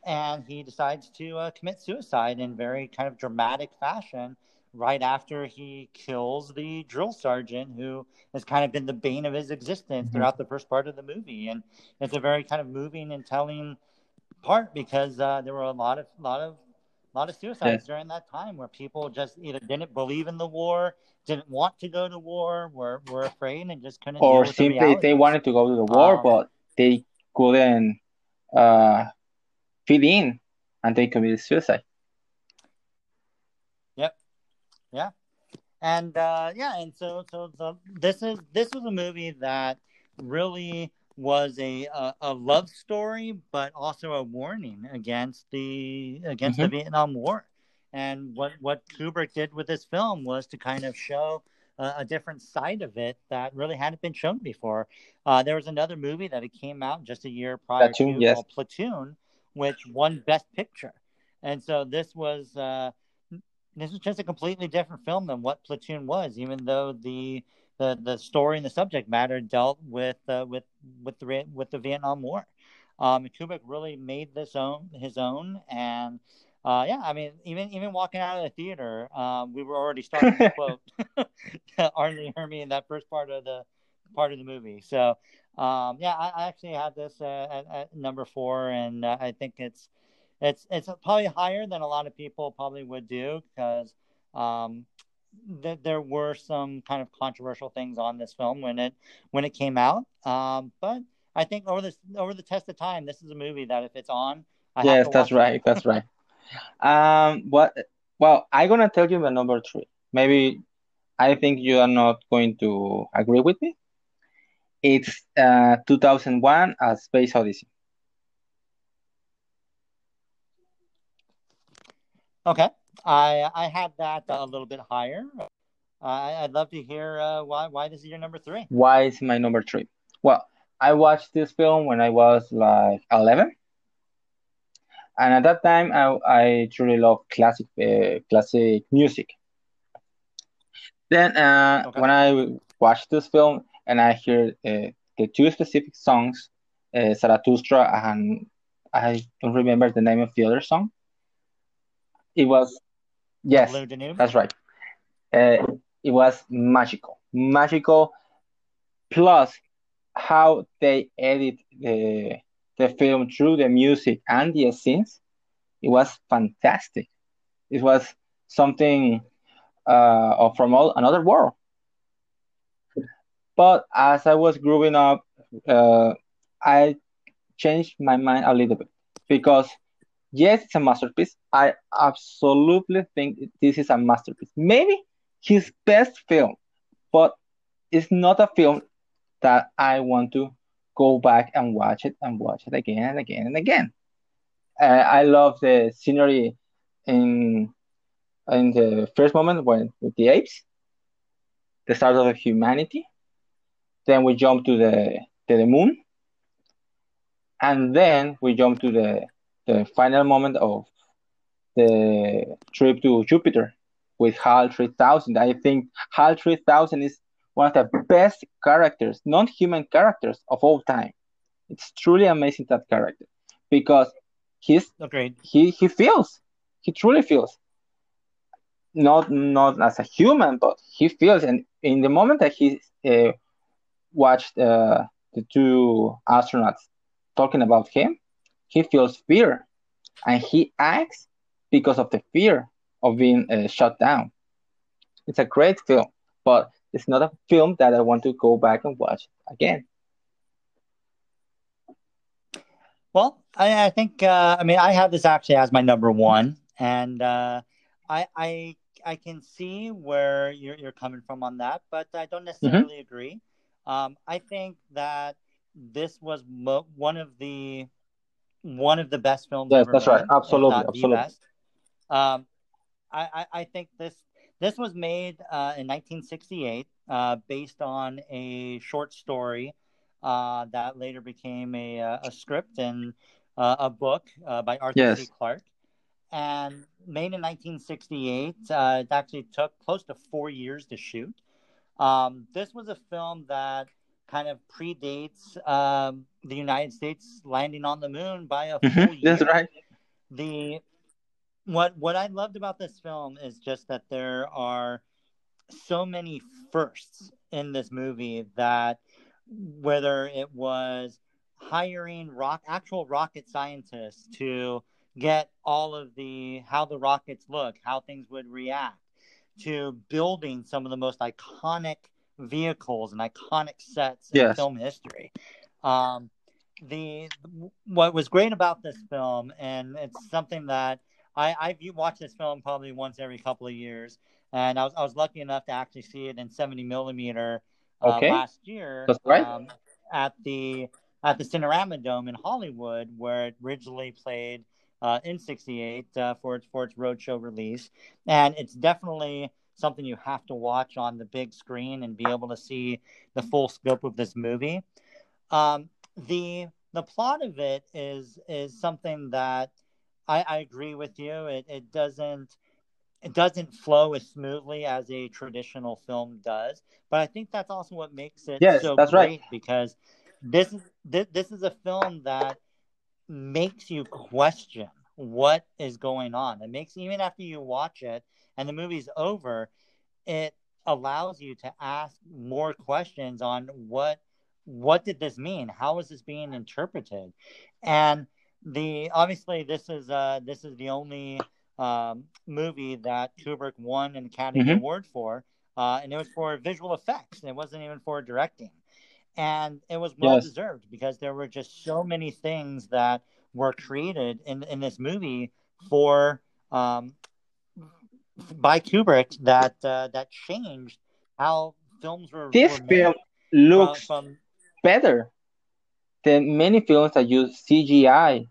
and he decides to uh, commit suicide in very kind of dramatic fashion right after he kills the drill sergeant who has kind of been the bane of his existence Mhm. throughout the first part of the movie and it's a very kind of moving and telling part because uh, there were a lot of lot of lot of suicides during that time where people just either didn't believe in the war, didn't want to go to war, were were afraid and just couldn't deal Or with the simply they wanted to go to the war, Um, but they couldn't uh, fit in, and they committed suicide. Yep. Yeah, and uh, yeah, and so so so this is this was a movie that really was a, a, a love story, but also a warning against the against Mhm. the Vietnam War. And what what Kubrick did with this film was to kind of show a, a different side of it that really hadn't been shown before. Uh, there was another movie that it came out just a year prior Platoon, to yes. Platoon, which won Best Picture. And so this was uh, this was just a completely different film than what Platoon was, even though the the, the story and the subject matter dealt with uh, with with the with the Vietnam War. Um, Kubrick really made this own his own, and uh, yeah, I mean, even even walking out of the theater, um, we were already starting to quote R. Lee Ermey in that first part of the part of the movie. So um, yeah, I, I actually had this uh, at, at number four, and uh, I think it's it's it's probably higher than a lot of people probably would do because um, th- there were some kind of controversial things on this film when it when it came out. Um, but I think over this over the test of time, this is a movie that if it's on, I have Yes, that's watch it. right. That's right. Um, what? Well, I'm gonna tell you the number three. Maybe I think you are not going to agree with me. It's uh 2001: A Space Odyssey. Okay, I I had that a little bit higher. I I'd love to hear uh, why why this is your number three. Why is my number three? Well, I watched this film when I was like 11, and at that time I I truly love classic uh, classic music. Then uh, Okay. when I watched this film and I hear uh, the two specific songs, uh, Zarathustra and I don't remember the name of the other song. It was yes, that's right. Uh, it was magical, magical. Plus, how they edit the the film through the music and the scenes, it was fantastic. It was something uh, from all, another world. But as I was growing up, uh, I changed my mind a little bit because yes, it's a masterpiece. I absolutely think this is a masterpiece. Maybe his best film, but it's not a film that I want to go back and watch it and watch it again and again and again. Uh, I love the scenery in in the first moment when with the apes, the start of humanity. Then we jump to the to the moon, and then we jump to the the final moment of the trip to Jupiter with HAL 3000. I think HAL 3000 is one of the best characters, non-human characters of all time. It's truly amazing that character because he's Agreed. he he feels he truly feels not not as a human but he feels and in the moment that he uh, watched uh, the two astronauts talking about him he feels fear and he acts because of the fear of being uh, shut down. It's a great film but it's not a film that i want to go back and watch again. Well, I, I think uh, I mean I have this actually as my number one, and uh, I I I can see where you're you're coming from on that, but I don't necessarily agree. Um, I think that this was mo- one of the one of the best films Yes, ever that's made, right. Absolutely, absolutely. Um, I, I I think this this was made uh, in 1968, uh, based on a short story uh, that later became a, uh, a script and uh, a book uh, by Arthur Yes. C. Clarke. And made in 1968, uh, it actually took close to four years to shoot. Um, this was a film that kind of predates um, the United States landing on the moon by a full Mhm, year. that's right. The what what I loved about this film is just that there are so many firsts in this movie that whether it was hiring rock actual rocket scientists to get all of the how the rockets look, how things would react, to building some of the most iconic vehicles and iconic sets in Yes. film history. Um, the what was great about this film, and it's something that I I've watched this film probably once every couple of years, and I was I was lucky enough to actually see it in seventy millimeter uh, Okay. last year. That's right. Um, at the at the Cinerama Dome in Hollywood, where it originally played uh, in '68 uh, for its for its roadshow release, and it's definitely something you have to watch on the big screen and be able to see the full scope of this movie. Um, the the plot of it is is something that I, I agree with you. It it doesn't it doesn't flow as smoothly as a traditional film does, but I think that's also what makes it yes, so that's great right. because this is this, this is a film that makes you question what is going on. It makes even after you watch it and the movie's over, it allows you to ask more questions on what what did this mean? How is this being interpreted? And the obviously this is uh this is the only um, movie that Kubrick won an Academy mm-hmm. Award for, uh, and it was for visual effects. It wasn't even for directing, and it was well yes. deserved because there were just so many things that were created in in this movie for um, by Kubrick that uh, that changed how films were. This were film looks from, better than many films that use CGI.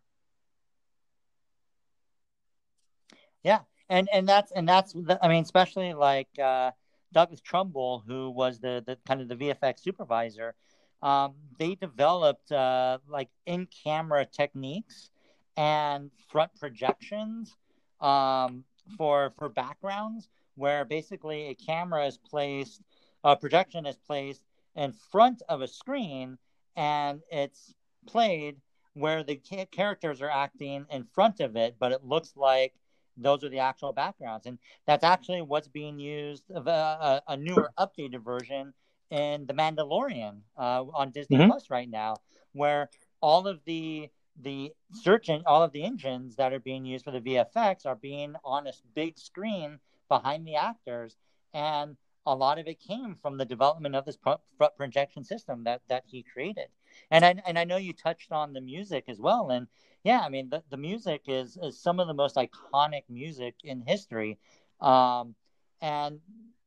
Yeah, and and that's and that's I mean, especially like uh, Douglas Trumbull, who was the the kind of the VFX supervisor. Um, they developed uh, like in camera techniques and front projections um, for for backgrounds where basically a camera is placed, a projection is placed in front of a screen, and it's played where the characters are acting in front of it, but it looks like those are the actual backgrounds, and that's actually what's being used of a, a, newer, updated version in The Mandalorian uh, on Disney mm-hmm. Plus right now, where all of the the search and all of the engines that are being used for the VFX are being on a big screen behind the actors, and a lot of it came from the development of this pro- projection system that that he created. And I and I know you touched on the music as well, and yeah, I mean the, the music is is some of the most iconic music in history. Um, and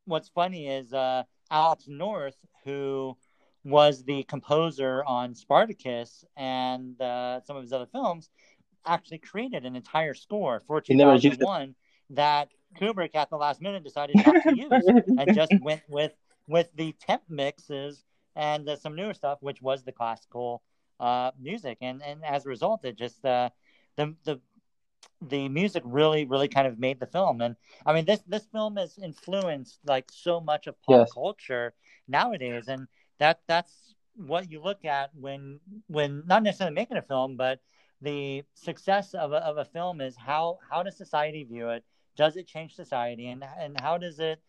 what's funny is uh, Alex North, who was the composer on Spartacus and uh, some of his other films, actually created an entire score for 2001 that Kubrick at the last minute decided not to use and just went with with the temp mixes and uh, some newer stuff, which was the classical uh, music. And and as a result, it just uh, the the the music really really kind of made the film. And I mean this this film has influenced like so much of pop yes. culture nowadays, and that that's what you look at when when not necessarily making a film, but the success of a, of a film is how how does society view it? Does it change society? And and how does it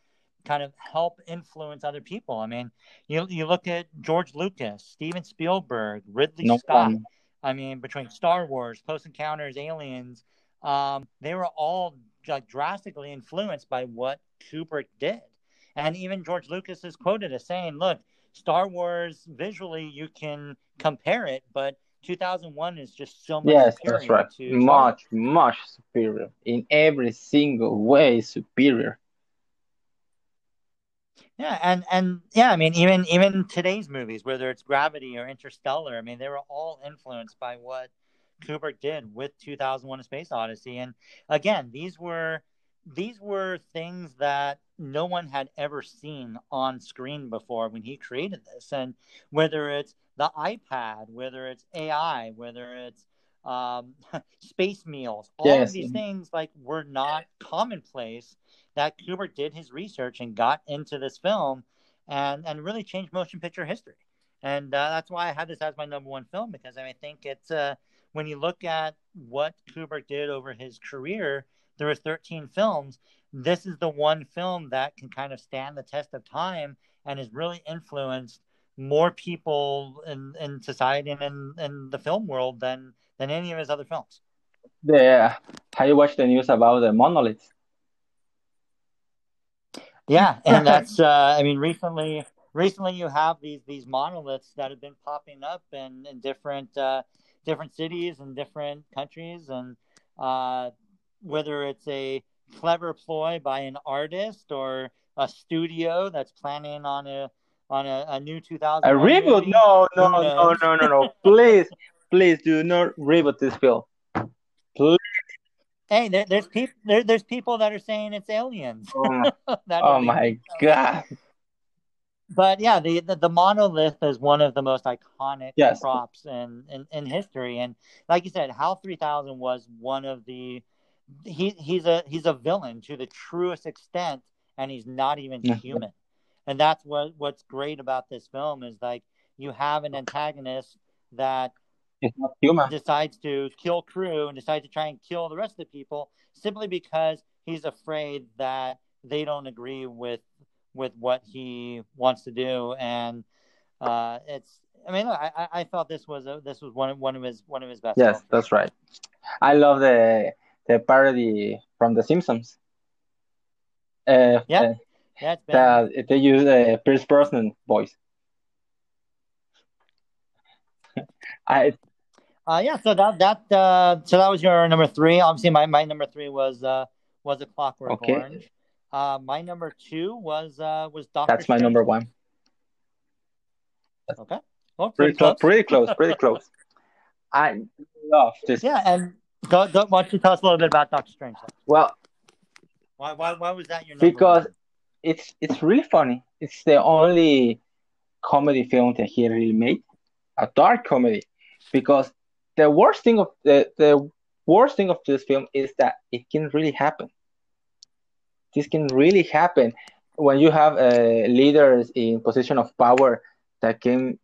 kind of help influence other people? I mean you you look at george lucas steven spielberg ridley no scott. problem. i mean between star wars close encounters aliens um, they were all like drastically influenced by what kubrick did. And even george lucas is quoted as saying look star wars visually you can compare it but 2001 is just so much yes that's right. much much superior. In every single way superior. Yeah and and yeah i mean even even today's movies whether it's gravity or interstellar i mean they were all influenced by what kubrick did with 2001 a space odyssey. And again these were these were things that no one had ever seen on screen before when he created this and whether it's the iPad, whether it's AI, whether it's um, space meals, all yes. of these things like were not commonplace. That Kubrick did his research and got into this film, and and really changed motion picture history. And uh, that's why I had this as my number one film because I, mean, I think it's uh, when you look at what Kubrick did over his career, there were 13 films. This is the one film that can kind of stand the test of time and has really influenced more people in, in society and in, in the film world than than any of his other films. Yeah, have you watched the news about the monoliths? Yeah, and that's uh, I mean recently recently you have these these monoliths that have been popping up in, in different uh, different cities and different countries and uh, whether it's a clever ploy by an artist or a studio that's planning on a on a, a new 2000 A reboot? movie. No, no, no, no, no, no. Please, please do not reboot this film. Please. Hey, there, there's people there, there's people that are saying it's aliens. Oh my, oh my. God. But yeah, the, the the monolith is one of the most iconic Yes. props in, in in history, and like you said, HAL three thousand was one of the he he's a he's a villain to the truest extent, and he's not even Mhm. human, and that's what what's great about this film is like you have an antagonist that human. decides to kill crew and decides to try and kill the rest of the people simply because he's afraid that they don't agree with with what he wants to do and uh it's i mean I, I felt this was a, this was one of one of his one of his best Yes, films. that's right. I love the the parody from The Simpsons. Uh, Yeah. uh, yeah it's that they use uh, Pierce Brosnan voice. I uh yeah so that that uh so that was your number three obviously my, my number three was uh was a clockwork Okay. orange uh my number two was uh was Doctor that's my number one. okay well Pretty pretty close, close pretty close, pretty close. I love this. Yeah, and go, go, why don't you tell us a little bit about Doctor Strange? Well, Why, why, why was that your number because one? it's it's really funny. It's the only comedy film that he really made, a dark comedy. Because the worst thing of the the worst thing of this film is that it can really happen. This can really happen when you have uh, leaders in position of power that can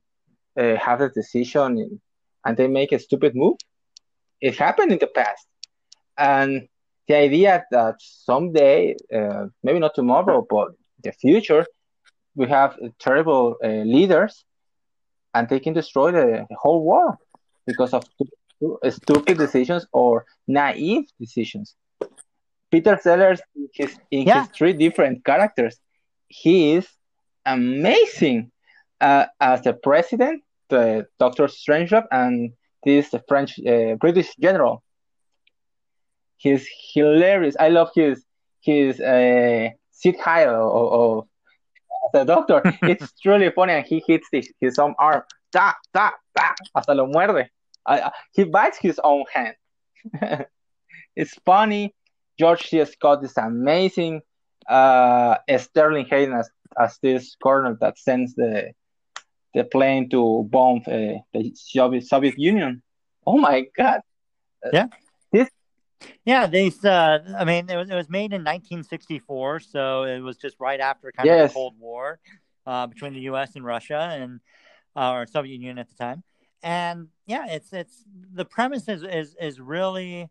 uh, have a decision and they make a stupid move. It happened in the past, and the idea that someday, uh, maybe not tomorrow, but the future, we have terrible uh, leaders, and they can destroy the, whole world because of stupid decisions or naive decisions. Peter Sellers, in his in Yeah. his three different characters, he is amazing uh, as the president, the Doctor Strangelove, and this French uh, British general. He's hilarious. I love his his uh, satire of, of the doctor. it's truly funny, and he hits his, his own arm. Ta, ta, ta, hasta lo muerde. Uh, he bites his own hand. it's funny. George C. Scott is amazing. Uh, Sterling Hayden as, as this colonel that sends the the plane to bomb uh, the Soviet, Soviet Union. Oh my God! Yeah, this. Yeah, these. Uh, I mean, it was it was made in 1964, so it was just right after kind of the Cold War uh, between the U.S. and Russia and uh, or Soviet Union at the time. And yeah, it's it's the premise is is is really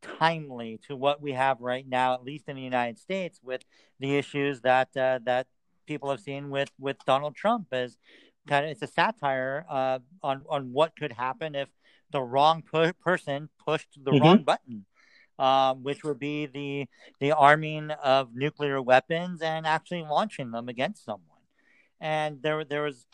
timely to what we have right now, at least in the United States, with the issues that uh, that people have seen with with Donald Trump as kind of it's a satire uh, on on what could happen if the wrong pu- person pushed the Mhm. wrong button, um, which would be the the arming of nuclear weapons and actually launching them against someone. And there there was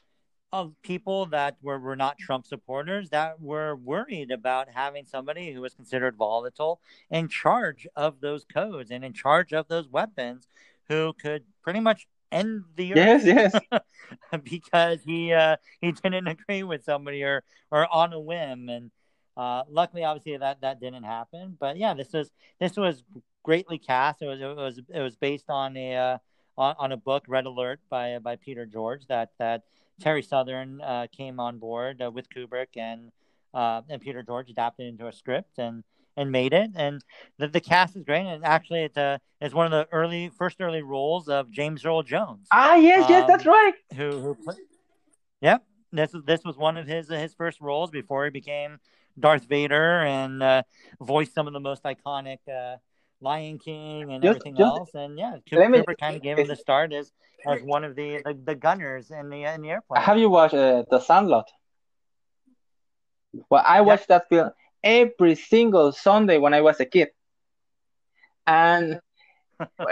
of people that were, were not Trump supporters that were worried about having somebody who was considered volatile in charge of those codes and in charge of those weapons who could pretty much end the earth Yes, yes. because he uh, he didn't agree with somebody or or on a whim. And uh, luckily obviously that that didn't happen. But yeah this was this was greatly cast. It was it was it was based on a uh, on, on a book Red Alert by by Peter George that that Terry Southern uh, came on board uh, with Kubrick and uh, and Peter George adapted into a script. And and made it and the, the cast is great and actually it's a it's one of the early first early roles of James Earl Jones Ah, yes, yes, that's Um, right. who who played. Yep, this this was one of his his first roles before he became Darth Vader and uh, voiced some of the most iconic uh, Lion King and Just- everything just- else. And yeah, Let me- Cooper kind of gave him the start as as one of the the, the gunners in the in the airplane. Have you watched uh, The Sandlot? Well, I watched that film every single Sunday when I was a kid, and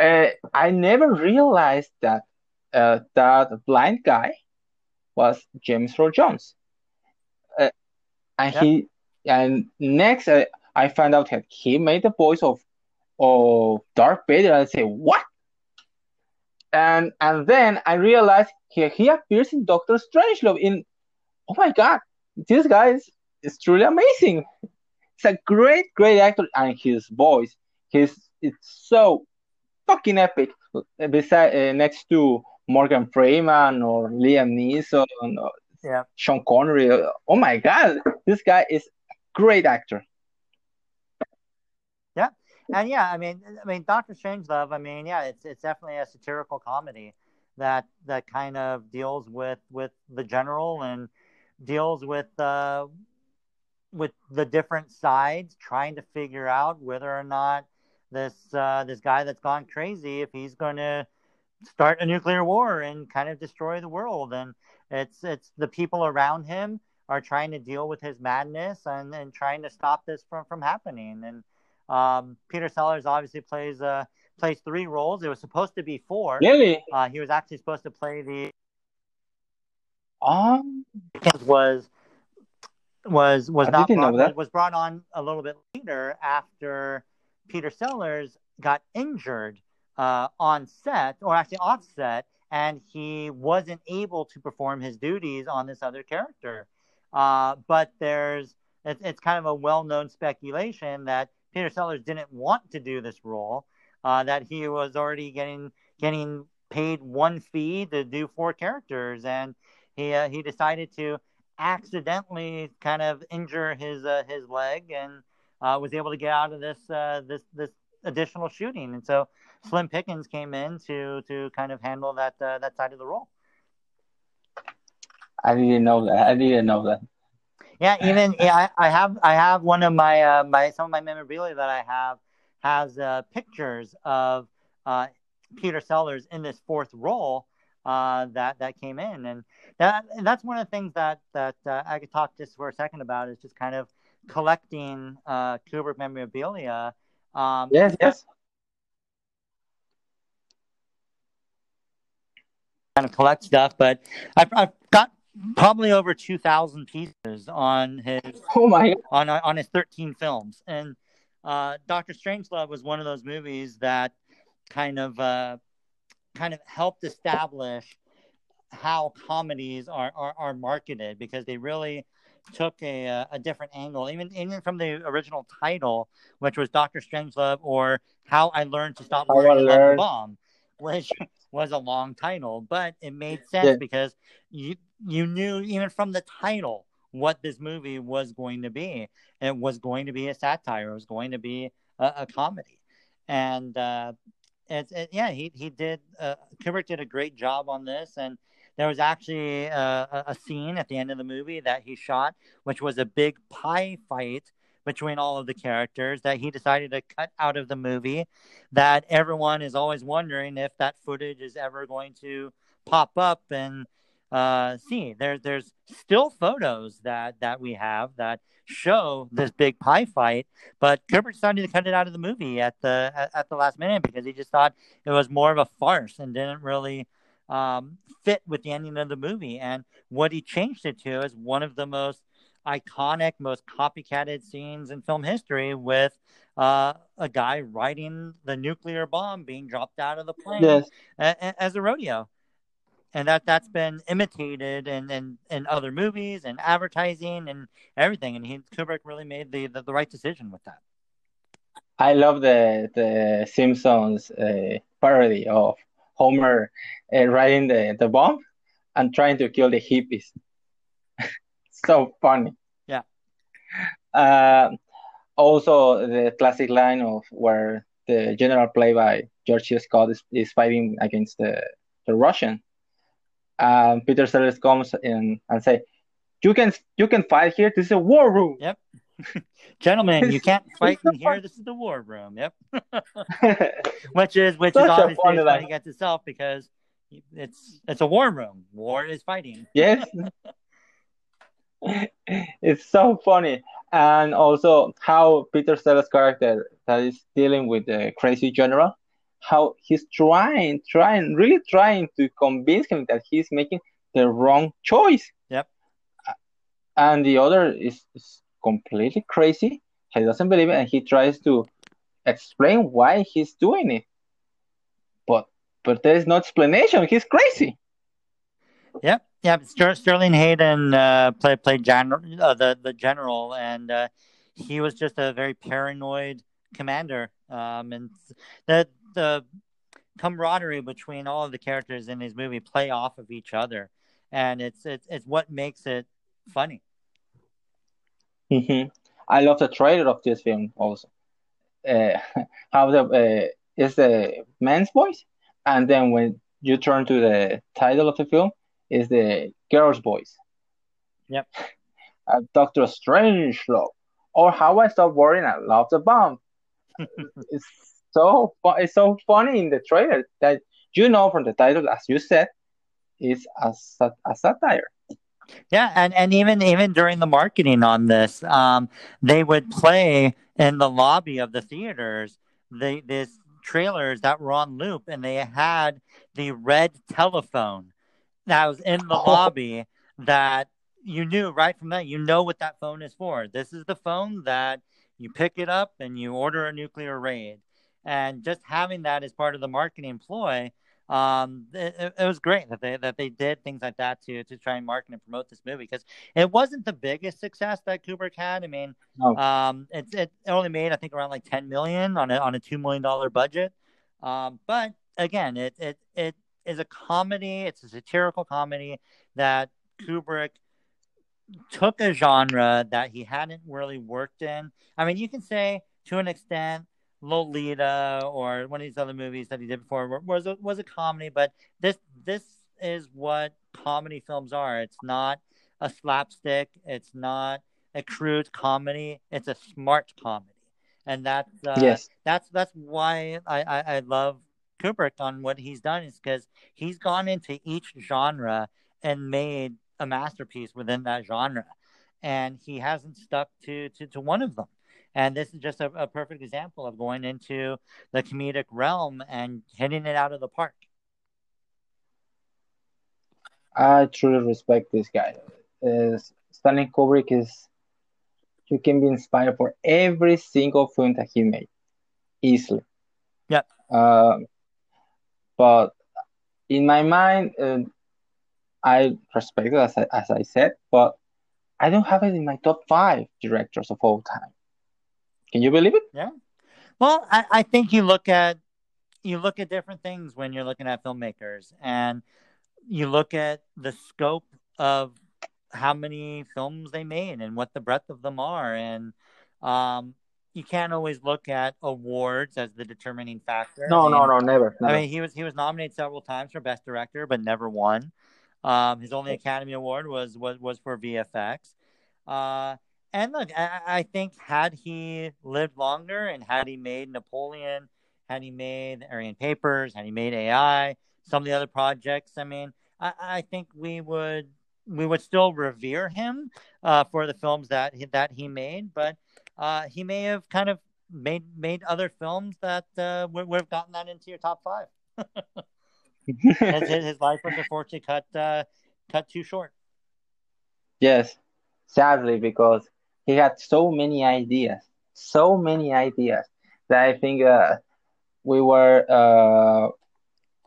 uh, I never realized that uh, that blind guy was James Earl Jones. Uh, and Yeah. he and next I found out that he made the voice of of Darth Vader. I say what? and and then I realized he, he appears in Doctor Strangelove in oh my god, this guy is, is truly amazing. A great, great actor, and his voice, his it's so fucking epic. Beside uh, next to Morgan Freeman or Liam Neeson or Yeah. Sean Connery. Oh my god, this guy is a great actor. Yeah, and yeah, I mean, I mean, Doctor Strangelove. I mean, yeah, it's it's definitely a satirical comedy that that kind of deals with with the general and deals with uh, with the different sides, trying to figure out whether or not this uh, this guy that's gone crazy, if he's going to start a nuclear war and kind of destroy the world, and it's it's the people around him are trying to deal with his madness and, and trying to stop this from, from happening and um, Peter Sellers obviously plays uh, plays three roles. It was supposed to be four. Really? Uh, he was actually supposed to play the Um, was was was I not brought, was brought on a little bit later after Peter Sellers got injured uh, on set or actually off set, and he wasn't able to perform his duties on this other character. Uh, but there's it's, it's kind of a well-known speculation that Peter Sellers didn't want to do this role, uh, that he was already getting getting paid one fee to do four characters, and he uh, he decided to accidentally kind of injure his uh, his leg and uh, was able to get out of this uh, this this additional shooting, and so Slim Pickens came in to to kind of handle that uh, that side of the role. I didn't know that. I didn't know that. Yeah, even yeah, I, I have I have one of my uh, my some of my memorabilia that I have has uh, pictures of uh, Peter Sellers in this fourth role uh, that that came in, and that and that's one of the things that that uh, I could talk just for a second about is just kind of collecting uh, Kubrick memorabilia. Um, Yes, yes. kind of collect stuff, but I've, I've got probably over two thousand pieces on his Oh my on on his 13 films and uh dr strangelove was one of those movies that kind of uh kind of helped establish how comedies are are, are marketed because they really took a uh, a different angle even even from the original title which was dr strangelove or how i learned to stop worrying about the bomb which was a long title but it made sense Yeah. because you you knew even from the title what this movie was going to be. It was going to be a satire. It was going to be a, a comedy, and uh, it's it, yeah, he he did. Uh, Kubrick did a great job on this, and there was actually a, a scene at the end of the movie that he shot, which was a big pie fight between all of the characters that he decided to cut out of the movie. That everyone is always wondering if that footage is ever going to pop up and uh, see. There, there's still photos that that we have that show this big pie fight, but Kubrick decided to cut it out of the movie at the at, at the last minute because he just thought it was more of a farce and didn't really um, fit with the ending of the movie. And what he changed it to is one of the most iconic, most copycatted scenes in film history with uh, a guy riding the nuclear bomb being dropped out of the plane Yes. as a rodeo and that that's been imitated in, in, in other movies and advertising and everything and he kubrick really made the, the, the right decision with that I love the the Simpsons uh, parody of Homer uh, riding the, the bomb and trying to kill the hippies. so funny. Yeah. Uh, also, the classic line of where the general play by George C. Scott is, is fighting against the, the Russian. Um, Peter Sellers comes in and say, "You can you can fight here. This is a war room." yep gentlemen you can't fight in here this is the war room yep which is which Such is obviously line. against itself because it's it's a war room war is fighting Yes. It's so funny. And also how Peter Sellers' character that is dealing with the crazy general, how he's trying, trying, really trying to convince him that he's making the wrong choice. Yep. And the other is, is completely crazy. He doesn't believe it and he tries to explain why he's doing it. But but there's no explanation. He's crazy. Yep, yeah. Sterling Hayden uh, played played general, uh, the the general, and uh, he was just a very paranoid commander. Um, and the the camaraderie between all of the characters in his movie play off of each other, and it's it's it's what makes it funny. Mm-hmm. I love the trailer of this film also. Uh, how the uh, is the man's voice, and then when you turn to the title of the film, is the girl's voice. Yep. Uh, Doctor Strangelove, or How I Stop Worrying I Love the Bomb. it's so it's so funny in the trailer that you know from the title, as you said, it's a, a satire. Yeah, and, and even even during the marketing on this, um, they would play in the lobby of the theaters the this trailers that were on loop, and they had the red telephone that was in the oh. lobby that you knew right from that. You know what that phone is for. This is the phone that you pick it up and you order a nuclear raid. And just having that as part of the marketing ploy um, it, it, was great that they that they did things like that to to try and market and promote this movie because it wasn't the biggest success that Kubrick had. I mean, oh. um, it, it only made I think around like ten million on a on a two million dollar budget. Um, but again, it it it is a comedy. It's a satirical comedy that Kubrick took a genre that he hadn't really worked in. I mean, you can say to an extent Lolita or one of these other movies that he did before was a, was a comedy, but this this is what comedy films are. It's not a slapstick. It's not a crude comedy. It's a smart comedy, and that's uh, yes. that's that's why I, I, I love Kubrick on what he's done is because he's gone into each genre and made a masterpiece within that genre, and he hasn't stuck to to, to one of them. And this is just a, a perfect example of going into the comedic realm and hitting it out of the park. I truly respect this guy. Uh, Stanley Kubrick is you can be inspired for every single film that he made easily. Yeah. Uh, but in my mind, uh, I respect it as I, as I said, but I don't have it in my top five directors of all time. Can you believe it? Yeah. Well, I, I think you look at you look at different things when you're looking at filmmakers, and you look at the scope of how many films they made and what the breadth of them are, and um, you can't always look at awards as the determining factor. No, no, no, never, never. I mean, he was he was nominated several times for best director, but never won. Um, his only Academy Award was was was for VFX. Uh, and look, I, I think had he lived longer and had he made Napoleon, had he made Aryan Papers, had he made AI, some of the other projects, I mean, I, I think we would we would still revere him uh, for the films that he, that he made, but uh, he may have kind of made made other films that uh, would, would have gotten that into your top five. his, his, life was unfortunately cut uh, cut too short. Yes, sadly, because he had so many ideas, so many ideas that I think uh, we were, uh,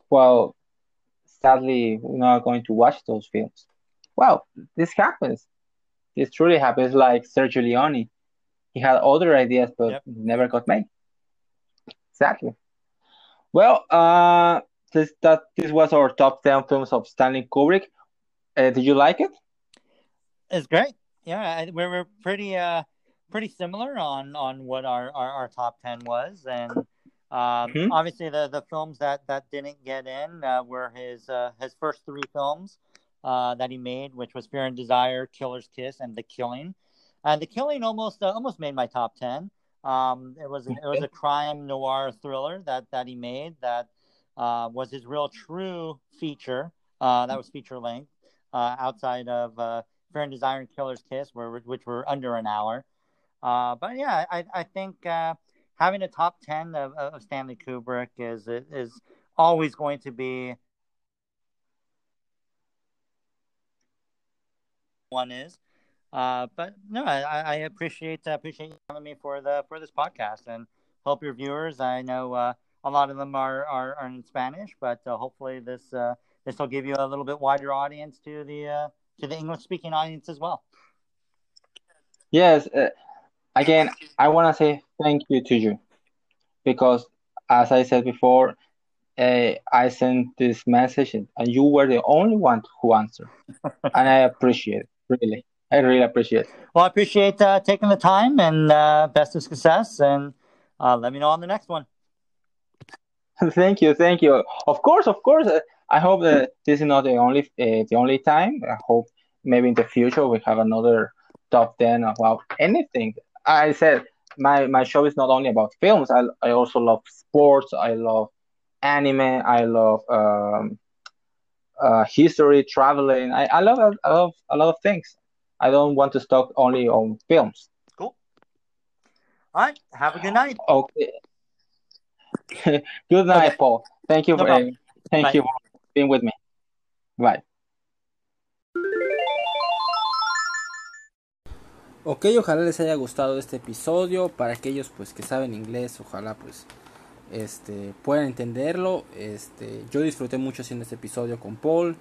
well, sadly, we're not going to watch those films. Well, this happens. This truly happens, like Sergio Leone. He had other ideas, but yep. never got made. Exactly. Well, uh, this that this was our top ten films of Stanley Kubrick. Uh, did you like it? It's great yeah, we were pretty uh pretty similar on on what our our, our top ten was, and um, mm-hmm. obviously the the films that that didn't get in uh, were his uh, his first three films uh, that he made, which was Fear and Desire, Killer's Kiss, and The Killing. And The Killing almost uh, almost made my top ten. Um, it was it was a crime noir thriller that that he made that uh, was his real true feature. Uh, that was feature length uh, outside of and Desire and Killer's Kiss, which were under an hour. Uh, but yeah, I, I think uh, having a top 10 of, of Stanley Kubrick is, is always going to be one is. Uh, but no, I, I appreciate uh, appreciate you having me for the for this podcast, and hope your viewers. I know uh, a lot of them are, are, are in Spanish, but uh, hopefully this uh, this will give you a little bit wider audience to the uh, to the English speaking audience as well. Yes, uh, again, I want to say thank you to you because, as I said before, uh, I sent this message and you were the only one who answered, and I appreciate it really. I really appreciate it. Well, I appreciate uh, taking the time and uh, best of success, and uh, let me know on the next one. thank you, thank you. Of course, of course. I hope that this is not the only uh, the only time. I hope maybe in the future we have another top ten about anything. I said my my show is not only about films. I I also love sports. I love anime. I love um, uh, history, traveling. I, I love I love a lot of things. I don't want to stop only on films. Cool. All right. Have a good night. Okay. good night, okay. Paul. Thank you no for uh, thank Bye. you being with me. Bye. Ok, ojalá les haya gustado este episodio. Para aquellos pues que saben inglés, ojalá pues este puedan entenderlo. Este, yo disfruté mucho haciendo este episodio con Paul.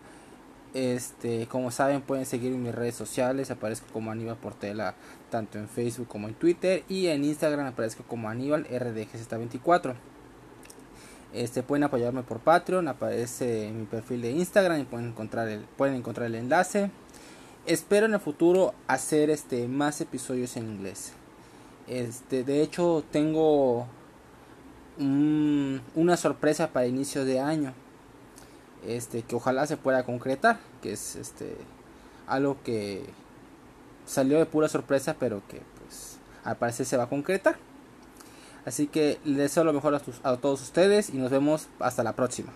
Este, como saben, pueden seguirme en mis redes sociales. Aparezco como Aníbal Portela, tanto en Facebook como en Twitter. Y en Instagram aparezco como Aníbal RDGZ24. Este, pueden apoyarme por Patreon. Aparece en mi perfil de Instagram y pueden encontrar el, pueden encontrar el enlace. Espero en el futuro hacer este más episodios en inglés. Este, de hecho, tengo una sorpresa para inicio de año. Este, que ojalá se pueda concretar, que es este algo que salió de pura sorpresa, pero que pues al parecer se va a concretar. Así que les deseo lo mejor a todos ustedes y nos vemos hasta la próxima.